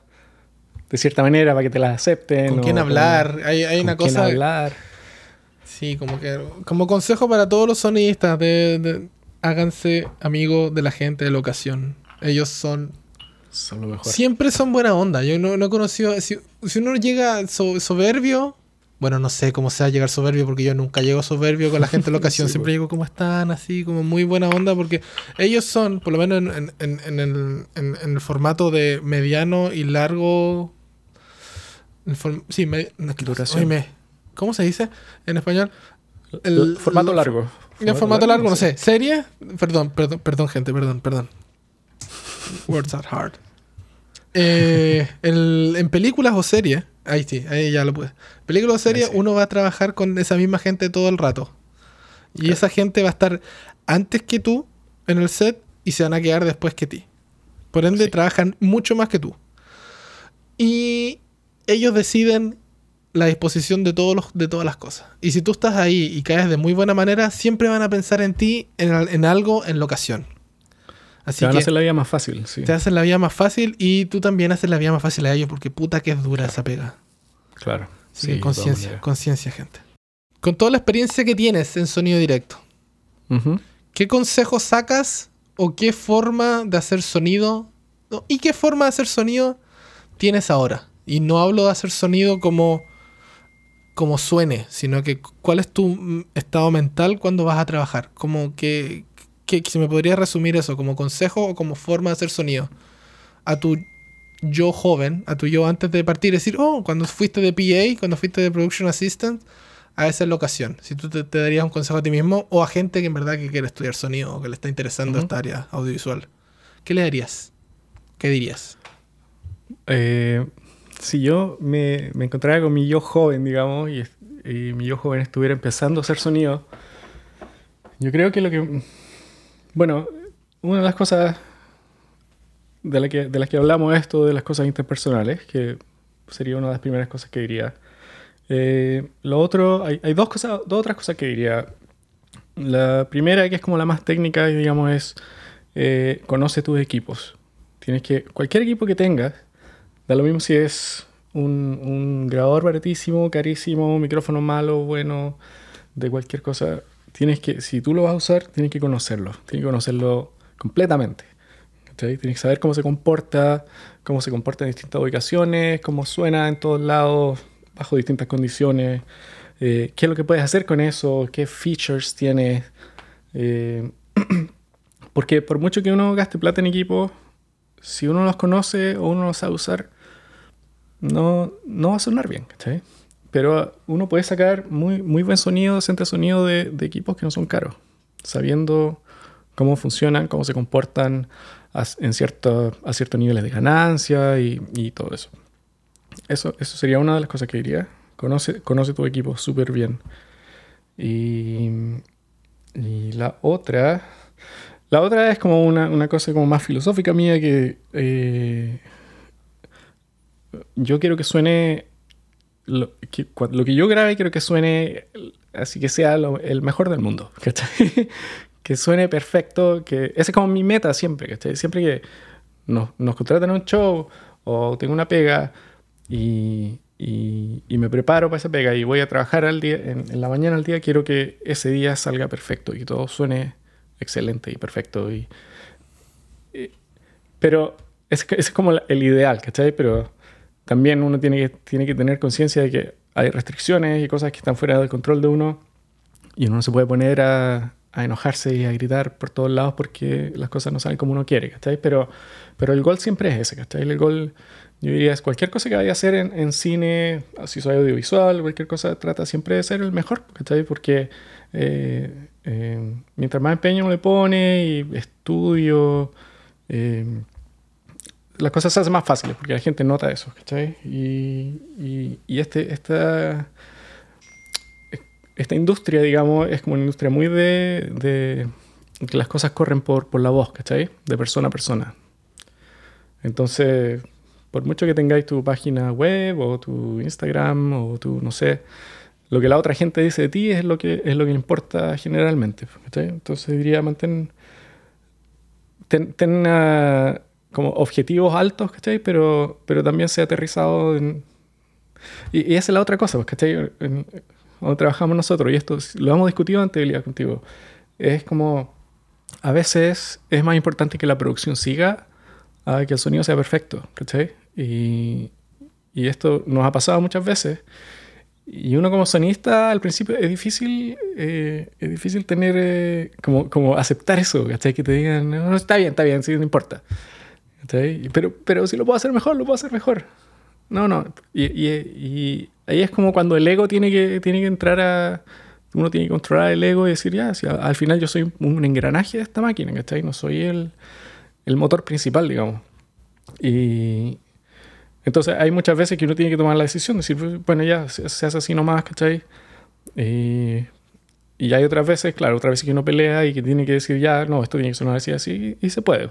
de cierta manera para que te las acepten. ¿Con o quién hablar? Hay, hay con una quién cosa. hablar. Sí, como que. Como consejo para todos los sonidistas: de, de- háganse amigos de la gente de la ocasión. Ellos son. Son lo mejor. Siempre son buena onda. Yo no, no he conocido. Si, si uno llega so- soberbio. Bueno, no sé cómo sea llegar soberbio porque yo nunca llego soberbio con la gente de la ocasión. (laughs) Sí, Siempre llego como están, así, como muy buena onda porque ellos son, por lo menos en, en- en- en el, en- en el formato de mediano y largo. el form- sí, me, Duración. ¿Cómo se dice en español? El, formato largo. En formato largo, no sé. ¿Serie? Perdón, perdón, perdón, gente, perdón, perdón. Words are hard. Eh, el- en películas o series, ahí sí, ahí ya lo pude. Películas o series, sí. uno va a trabajar con esa misma gente todo el rato. Y esa gente va a estar antes que tú en el set y se van a quedar después que ti. Por ende, Sí. trabajan mucho más que tú. Y ellos deciden la disposición de, todos los, de todas las cosas. Y si tú estás ahí y caes de muy buena manera, siempre van a pensar en ti, en, en algo, en la ocasión. Así Te van a que hacer la vida más fácil, sí. te hacen la vida más fácil y tú también haces la vida más fácil a ellos porque puta que es dura esa pega. Claro. Así Sí, conciencia, conciencia, gente. con toda la experiencia que tienes en sonido directo, ¿qué consejos sacas o qué forma de hacer sonido y qué forma de hacer sonido tienes ahora? Y no hablo de hacer sonido como como suene, sino que cuál es tu mm, estado mental cuando vas a trabajar. Como que, que, si me podría resumir eso como consejo o como forma de hacer sonido a tu yo joven, a tu yo antes de partir, decir, oh, cuando fuiste de PA, cuando fuiste de Production Assistant, a esa locación. Si tú te, darías un consejo a ti mismo o a gente que en verdad que quiere estudiar sonido o que le está interesando esta área audiovisual, ¿qué le darías? ¿Qué dirías? Eh, si yo me, me, encontrara con mi yo joven, digamos, y, mi yo joven estuviera empezando a hacer sonido, yo creo que lo que... Bueno, una de las cosas de, la que, de las que hablamos esto, de las cosas interpersonales, que sería una de las primeras cosas que diría. Eh, lo otro, hay, hay, dos, cosas, dos otras cosas que diría. La primera, que es como la más técnica, digamos, es eh, conoce tus equipos. Tienes que, cualquier equipo que tengas, Da lo mismo si es un, un grabador baratísimo, carísimo, micrófono malo, bueno, de cualquier cosa. Tienes que, si tú lo vas a usar, tienes que conocerlo. Tienes que conocerlo completamente. Tienes que saber cómo se comporta, cómo se comporta en distintas ubicaciones, cómo suena en todos lados, bajo distintas condiciones, eh, qué es lo que puedes hacer con eso, qué features tiene. Eh, (clears throat) porque por mucho que uno gaste plata en equipo, si uno los conoce o uno los sabe usar, no, no va a sonar bien, ¿cachai? Pero uno puede sacar muy, muy buen sonido, centro sonido de, equipos que no son caros, sabiendo cómo funcionan, cómo se comportan a, en cierto, a ciertos niveles de ganancia y, y, todo eso. eso. Eso sería una de las cosas que diría. Conoce, conoce tu equipo súper bien. Y, y, la otra... La otra es como una, una cosa como más filosófica mía que... Eh, yo quiero que suene. Lo que, lo que, yo grabe, quiero que suene así que sea el mejor del mundo. (laughs) que suene perfecto. Que, esa es como mi meta siempre. Siempre que nos, nos contratan un show o tengo una pega y, me preparo para esa pega y voy a trabajar al día, en, la mañana al día, quiero que ese día salga perfecto y todo suene excelente y perfecto. Y, pero ese, es como el ideal, ¿cachai? Pero también uno tiene que, tiene que tener conciencia de que hay restricciones y cosas que están fuera del control de uno y uno no se puede poner a, a enojarse y a gritar por todos lados porque las cosas no salen como uno quiere, ¿cachai? Pero, pero el gol siempre es ese, ¿cachai? El gol, yo diría, es cualquier cosa que vaya a hacer en, en cine, si soy audiovisual, cualquier cosa, trata siempre de ser el mejor, ¿cachai? Porque eh, eh, mientras más empeño uno le pone y estudio, eh, las cosas se hacen más fáciles porque la gente nota eso, ¿cachai? Y, y, este, esta, esta industria, digamos, es como una industria muy de, de que las cosas corren por, por la voz, ¿cachai? De persona a persona. Entonces, por mucho que tengáis tu página web o tu Instagram o tu, no sé, lo que la otra gente dice de ti es lo que, es lo que importa generalmente. ¿cachai? Entonces diría, mantén, ten, ten una, como objetivos altos, ¿cachai? Pero, pero también se ha aterrizado en... Y, esa es la otra cosa, pues, ¿cachai? donde trabajamos nosotros, y esto lo hemos discutido antes, contigo, es como a veces es más importante que la producción siga a que el sonido sea perfecto, ¿cachai? Y, y esto nos ha pasado muchas veces. Y uno como sonista al principio es difícil, eh, es difícil tener, eh, como, como aceptar eso, ¿cachai? Que te digan, no, está bien, está bien, sí, no importa. Pero, pero si lo puedo hacer mejor, lo puedo hacer mejor. No, no. Y, y, ahí es como cuando el ego tiene que, tiene que entrar a... Uno tiene que controlar el ego y decir, ya, si al final yo soy un engranaje de esta máquina, ¿cachai? No soy el, el motor principal, digamos. Y entonces hay muchas veces que uno tiene que tomar la decisión, decir, bueno, ya, se, hace así nomás, ¿cachai? Y, y hay otras veces, claro, otras veces que uno pelea y que tiene que decir, ya, no, esto tiene que sonar así, así, y se puede.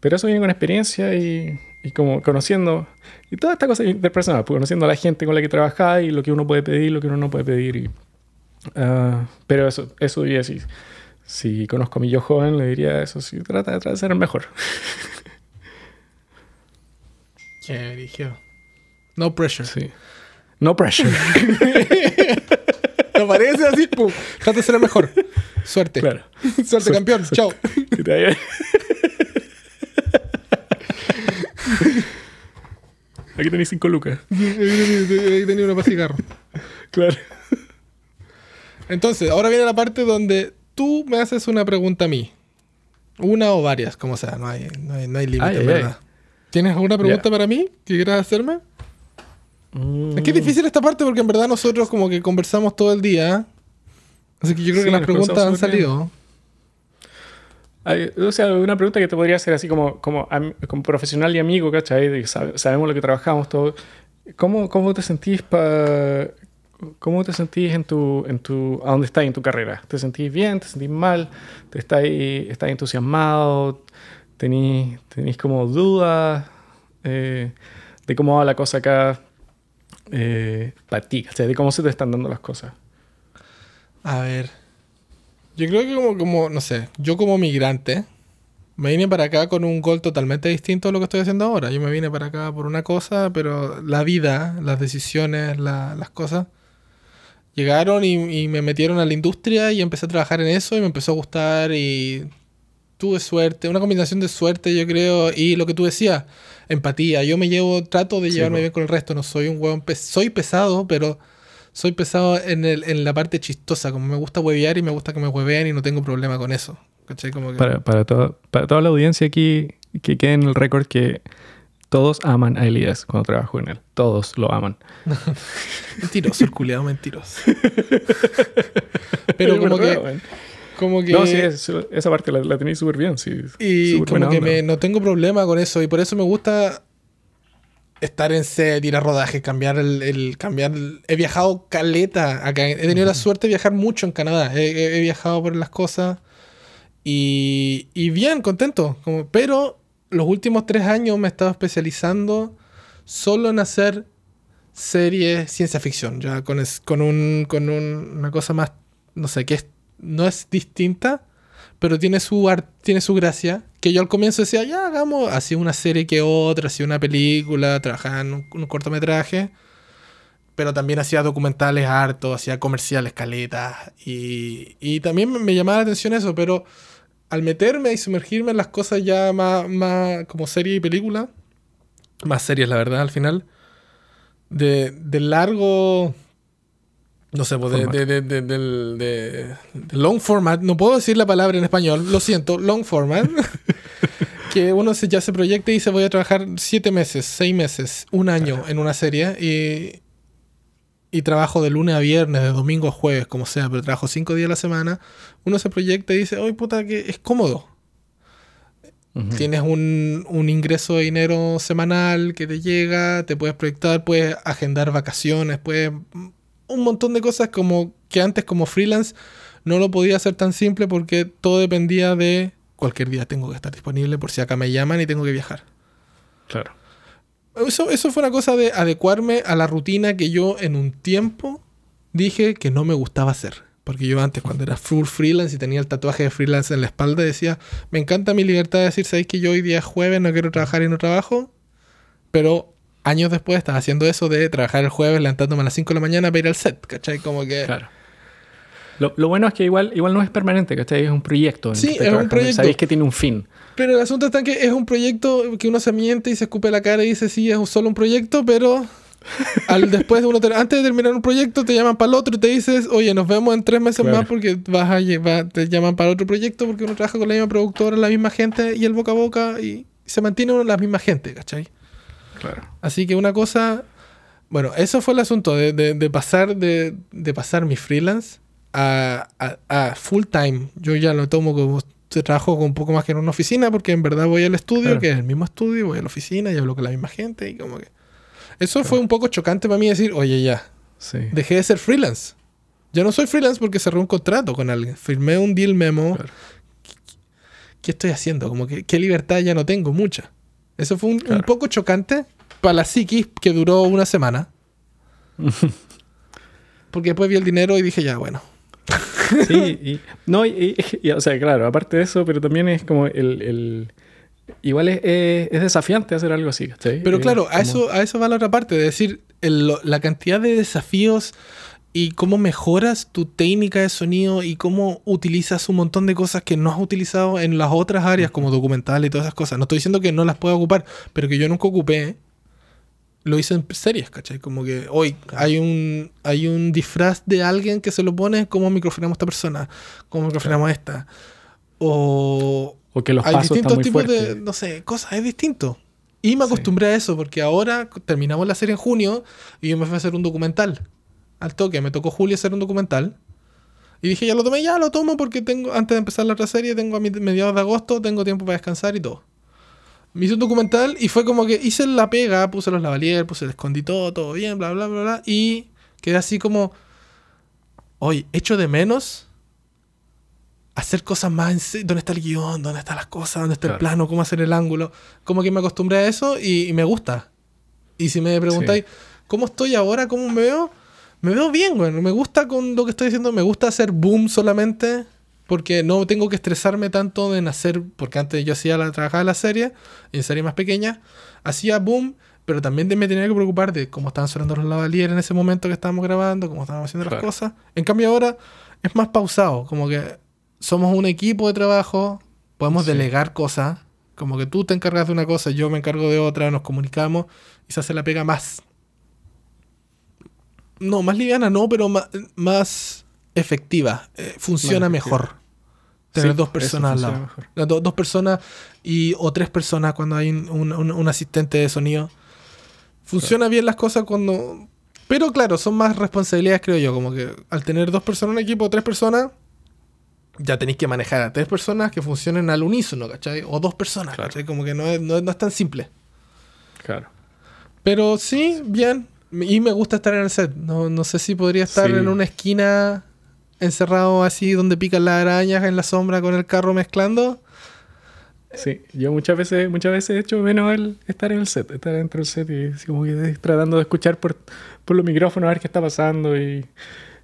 Pero eso viene con experiencia y, y como conociendo, y toda esta cosa interpersonal, pues, conociendo a la gente con la que trabajas y lo que uno puede pedir, lo que uno no puede pedir. Y, uh, pero eso, eso diría, si, si conozco a mi yo joven, le diría eso, si trata, trata de ser el mejor. (laughs) Qué dirigió. No pressure. Sí. No pressure. (laughs) no aparece así, pum. Trata de ser el mejor. Suerte. Claro. (laughs) Suerte, campeón. Chao. (laughs) Aquí tenéis cinco lucas. Ahí tenía una para cigarro. Claro. Entonces, ahora viene la parte donde tú me haces una pregunta a mí. Una o varias, como sea, no hay, no hay, no hay límite, ay, verdad. ¿Tienes alguna pregunta para mí que quieras hacerme? Es que es difícil esta parte porque en verdad nosotros como que conversamos todo el día. Así que yo creo Sí, que las preguntas han bien. O sea, una pregunta que te podría hacer así como, como, como profesional y amigo, ¿cachai? Sabe- sabemos lo que trabajamos todo. ¿Cómo, cómo te sentís pa- ¿Cómo te sentís en tu, en tu, a dónde estás en tu carrera? ¿Te sentís bien? ¿Te sentís mal? ¿Te estás, estás entusiasmado? ¿Tenís, tenís como dudas eh, de cómo va la cosa acá eh, para ti? ¿cachai? De cómo se te están dando las cosas. A ver. Yo creo que como, como, no sé, yo como migrante me vine para acá con un gol totalmente distinto a lo que estoy haciendo ahora. Yo me vine para acá por una cosa, pero la vida, las decisiones, la- las cosas, llegaron y, y me metieron a la industria y empecé a trabajar en eso y me empezó a gustar y tuve suerte, una combinación de suerte yo creo y lo que tú decías, empatía. Yo me llevo, trato de Sí, llevarme bien con el resto, no soy un hueón, pes- soy pesado, pero soy pesado en, el, en la parte chistosa, como me gusta huevear y me gusta que me hueveen y no tengo problema con eso. ¿Cachai? Como que... Para, para, todo- para toda la audiencia aquí, que quede en el récord que todos aman a Elías cuando trabajo en él. Todos lo aman. (laughs) Mentiroso, el culiado mentiroso. Pero (laughs) como verdad, que, como que... No, sí, es- esa parte la, la tenéis súper bien. Sí, Y como que me, no tengo problema con eso. Y por eso me gusta estar en set, ir a rodaje, cambiar el, el- cambiar el- He viajado caleta acá. He tenido la suerte de viajar mucho en Canadá. He, he- he viajado por las cosas. Y, y bien, contento. Como, pero los últimos tres años me he estado especializando solo en hacer series ciencia ficción. Ya con, es- con, un, con un- una cosa más, no sé, que es, no es distinta, pero tiene su art, tiene su gracia. Que yo al comienzo decía, ya hagamos así una serie que otra, así una película, trabajaba en un, cortometraje. Pero también hacía documentales harto, hacía comerciales caletas. Y, y también me, me llamaba la atención eso, pero al meterme y sumergirme en las cosas ya más, más como serie y película, más series la verdad al final, de, de largo, no sé, pues de, de, de, de- long format, no puedo decir la palabra en español, lo siento, long format, (laughs) que uno se, ya se proyecta y dice voy a trabajar siete meses, seis meses, un año en una serie y, y trabajo de lunes a viernes, de domingo a jueves, como sea, pero trabajo cinco días a la semana, uno se proyecta y dice, oye puta, que es cómodo. Tienes un, un ingreso de dinero semanal que te llega, te puedes proyectar, puedes agendar vacaciones, puedes... Un montón de cosas como que antes como freelance no lo podía hacer tan simple porque todo dependía de cualquier día tengo que estar disponible por si acá me llaman y tengo que viajar. Claro. Eso, eso fue una cosa de adecuarme a la rutina que yo en un tiempo dije que no me gustaba hacer. Porque yo antes, cuando era full freelance y tenía el tatuaje de freelance en la espalda, decía, me encanta mi libertad de decir, ¿sabéis que yo hoy día es jueves, no quiero trabajar y no trabajo? Pero años después estaba haciendo eso de trabajar el jueves, levantándome a las 5 de la mañana para ir al set, ¿cachai? Como que... Claro. Lo, lo bueno es que igual, igual no es permanente, ¿cachai? Es un proyecto. en Sí, es un proyecto. Sabéis que tiene un fin. Pero el asunto está en que es un proyecto que uno se miente y se escupe la cara y dice, sí, es solo un proyecto, pero (laughs) al después de uno ter- antes de terminar un proyecto te llaman para el otro y te dices, oye, nos vemos en tres meses Claro. más porque vas a llevar, te llaman para otro proyecto porque uno trabaja con la misma productora, la misma gente y el boca a boca y se mantiene uno la misma gente, ¿cachai? Claro. Así que una cosa, bueno, eso fue el asunto de, de- de pasar de, de pasar mi freelance a, a- a full time. Yo ya lo tomo como trabajo con un poco más que en una oficina porque en verdad voy al estudio, Claro. que es el mismo estudio, voy a la oficina y hablo con la misma gente y como que eso fue un poco chocante para mí decir, oye ya, Sí. dejé de ser freelance. Ya no soy freelance porque cerré un contrato con alguien, firmé un deal memo. Claro. ¿Qué estoy haciendo? Como que qué libertad ya no tengo, mucha. Eso fue un, poco chocante para la psiquis que duró una semana. (laughs) Porque después vi el dinero y dije, ya, bueno. Sí, y, no, y, y- y, o sea, claro, aparte de eso, pero también es como el... el- igual es, es- es desafiante hacer algo así. Pero claro, a como- eso, a eso va la otra parte, de decir, el- la cantidad de desafíos y cómo mejoras tu técnica de sonido y cómo utilizas un montón de cosas que no has utilizado en las otras áreas como documental y todas esas cosas. No estoy diciendo que no las pueda ocupar, pero que yo nunca ocupé, lo hice en series, ¿cachai? Como que hoy hay un, hay un disfraz de alguien que se lo pone, cómo microfonamos a esta persona, cómo microfonamos a esta. O, O que los hay pasos están distintos muy tipos de, fuertes. no sé, cosas, es distinto. Y me Sí. acostumbré a eso, porque ahora terminamos la serie en junio y yo me fui a hacer un documental. Al toque, me tocó julio hacer un documental. Y dije, ya lo tomé, ya lo tomo porque tengo, antes de empezar la otra serie, tengo a mediados de agosto, tengo tiempo para descansar y todo. Me hice un documental y fue como que hice la pega, puse los lavalier, puse el escondito, todo bien, bla, bla, bla, bla. Y quedé así como, hoy, echo de menos hacer cosas más en serio. ¿Dónde está el guion? ¿Dónde están las cosas? ¿Dónde está el Claro. plano? ¿Cómo hacer el ángulo? Como que me acostumbré a eso y, y me gusta. Y si me preguntáis, ¿cómo estoy ahora? ¿Cómo me veo? Me veo bien, bueno. Me gusta con lo que estoy diciendo. Me gusta hacer boom solamente. Porque no tengo que estresarme tanto en hacer. Porque antes yo hacía la trabajaba en la serie. En serie más pequeña. Hacía boom. Pero también de- me tenía que preocupar de cómo estaban sonando los lavaliers en ese momento que estábamos grabando. Cómo estábamos haciendo las cosas. En cambio ahora es más pausado. Como que somos un equipo de trabajo. Podemos Sí. delegar cosas. Como que tú te encargas de una cosa, yo me encargo de otra, nos comunicamos y se hace la pega más. No, más liviana no, pero más, más efectiva. Eh, funciona Más efectiva. mejor. Tener Sí, dos personas al lado. do- dos personas y, o tres personas cuando hay un, un- asistente de sonido. Funciona bien las cosas cuando. Pero claro, son más responsabilidades, creo yo. Como que al tener dos personas en un equipo, tres personas, ya tenéis que manejar a tres personas que funcionen al unísono, ¿cachai? O dos personas, Claro. ¿cachai? Como que no es, no no es tan simple. Claro. Pero sí, bien. Y me gusta estar en el set. No, no sé si podría estar Sí. en una esquina encerrado así donde pican las arañas en la sombra con el carro mezclando. Sí, yo muchas veces, muchas veces he hecho menos el estar en el set, estar dentro del set y así como que tratando de escuchar por, por los micrófonos a ver qué está pasando y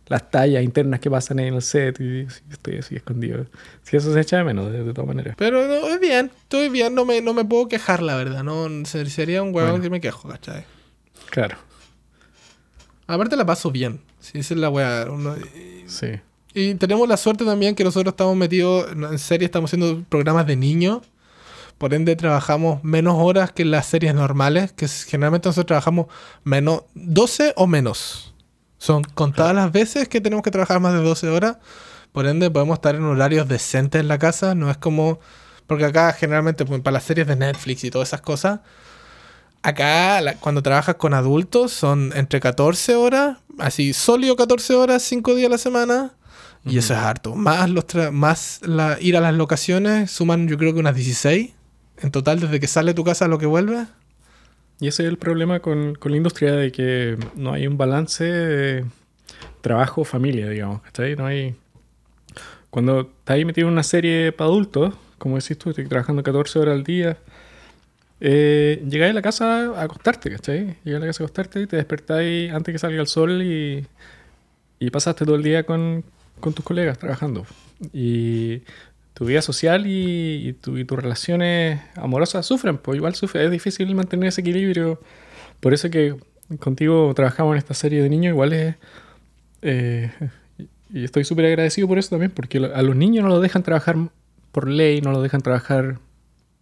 las tallas internas que pasan en el set y estoy así escondido. Sí, eso se echa de menos, de, de todas maneras. Pero no, es bien, estoy bien, no me, no me puedo quejar, la verdad. No, se- sería un huevón Bueno. que me quejo, ¿cachai? Claro, Aparte la paso bien. Esa es la weá. sí. Y tenemos la suerte también que nosotros estamos metidos en- en serie, estamos haciendo programas de niños. Por ende, trabajamos menos horas que en las series normales, que generalmente nosotros trabajamos menos 12 o menos. Son contadas las veces que tenemos que trabajar más de 12 horas. Por ende, podemos estar en horarios decentes en la casa. No es como. Porque acá, generalmente, pues, para las series de Netflix y todas esas cosas, acá, la- cuando trabajas con adultos, son entre 14 horas, así, sólido 14 horas, 5 días a la semana. Y eso es harto. Más, los tra- más la, ir a las locaciones suman, yo creo que unas 16. En total, desde que sale tu casa a lo que vuelve. Y ese es el problema con, con la industria de que no hay un balance de trabajo-familia, digamos, ¿cachai? No hay... Cuando estás ahí metido en una serie para adultos, como decís tú, estoy trabajando 14 horas al día, eh, llegáis a la casa a acostarte, ¿cachai? Llegáis a la casa a acostarte y te despertáis antes que salga el sol y, y pasaste todo el día con, con tus colegas trabajando. Y tu vida social y, y, tu- y tus relaciones amorosas sufren, pues igual sufre, es difícil mantener ese equilibrio. Por eso que contigo trabajamos en esta serie de niños, igual es... eh, y- estoy súper agradecido por eso también, porque a los niños no los dejan trabajar por ley, no los dejan trabajar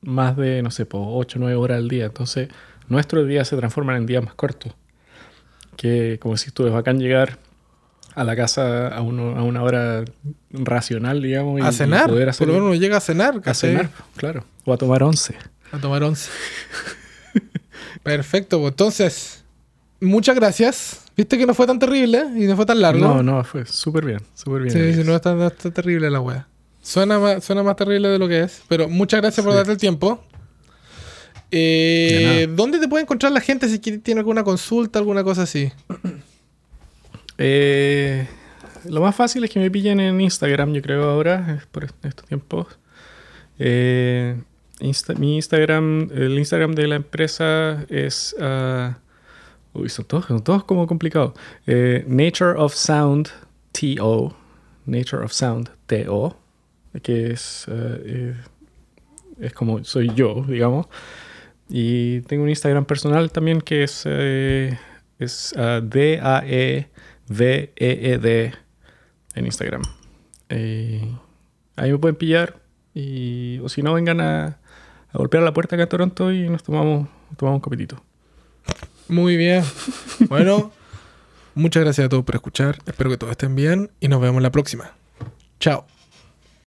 más de, no sé, por 8 o 9 horas al día. Entonces, nuestros días se transforman en días más cortos. Que, como decís tú, es bacán llegar a la casa a, uno- a una hora racional, digamos, a y cenar. poder Por hacer lo menos uno llega a cenar. a cenar, claro. O a tomar once. A tomar once. Perfecto, pues entonces, muchas gracias. Viste que no fue tan terrible y no fue tan largo. No, no, fue súper bien, súper bien. Sí, sí, no está, no está terrible la wea. Suena más, suena más terrible de lo que es. Pero muchas gracias por Sí. darte el tiempo. Eh, ¿Dónde te puede encontrar la gente si tiene alguna consulta, alguna cosa así? (clears throat) Eh, lo más fácil es que me pillen en Instagram, yo creo ahora, por est- estos tiempos. Eh, Insta- mi Instagram, el Instagram de la empresa es... ah, uy, son todos, son todos como complicados. Nature of Sound TO. Nature of Sound TO. Que es... eh, eh, es como soy yo, digamos. Y tengo un Instagram personal también que es... eh, es ah, D-A-E V-E-E-D en Instagram. Ahí me pueden pillar. Y, o si no, vengan a, a golpear la puerta acá en Toronto y nos tomamos, tomamos un copetito. Muy bien. Bueno, muchas gracias a todos por escuchar. Espero que todos estén bien y nos vemos la próxima. Chao.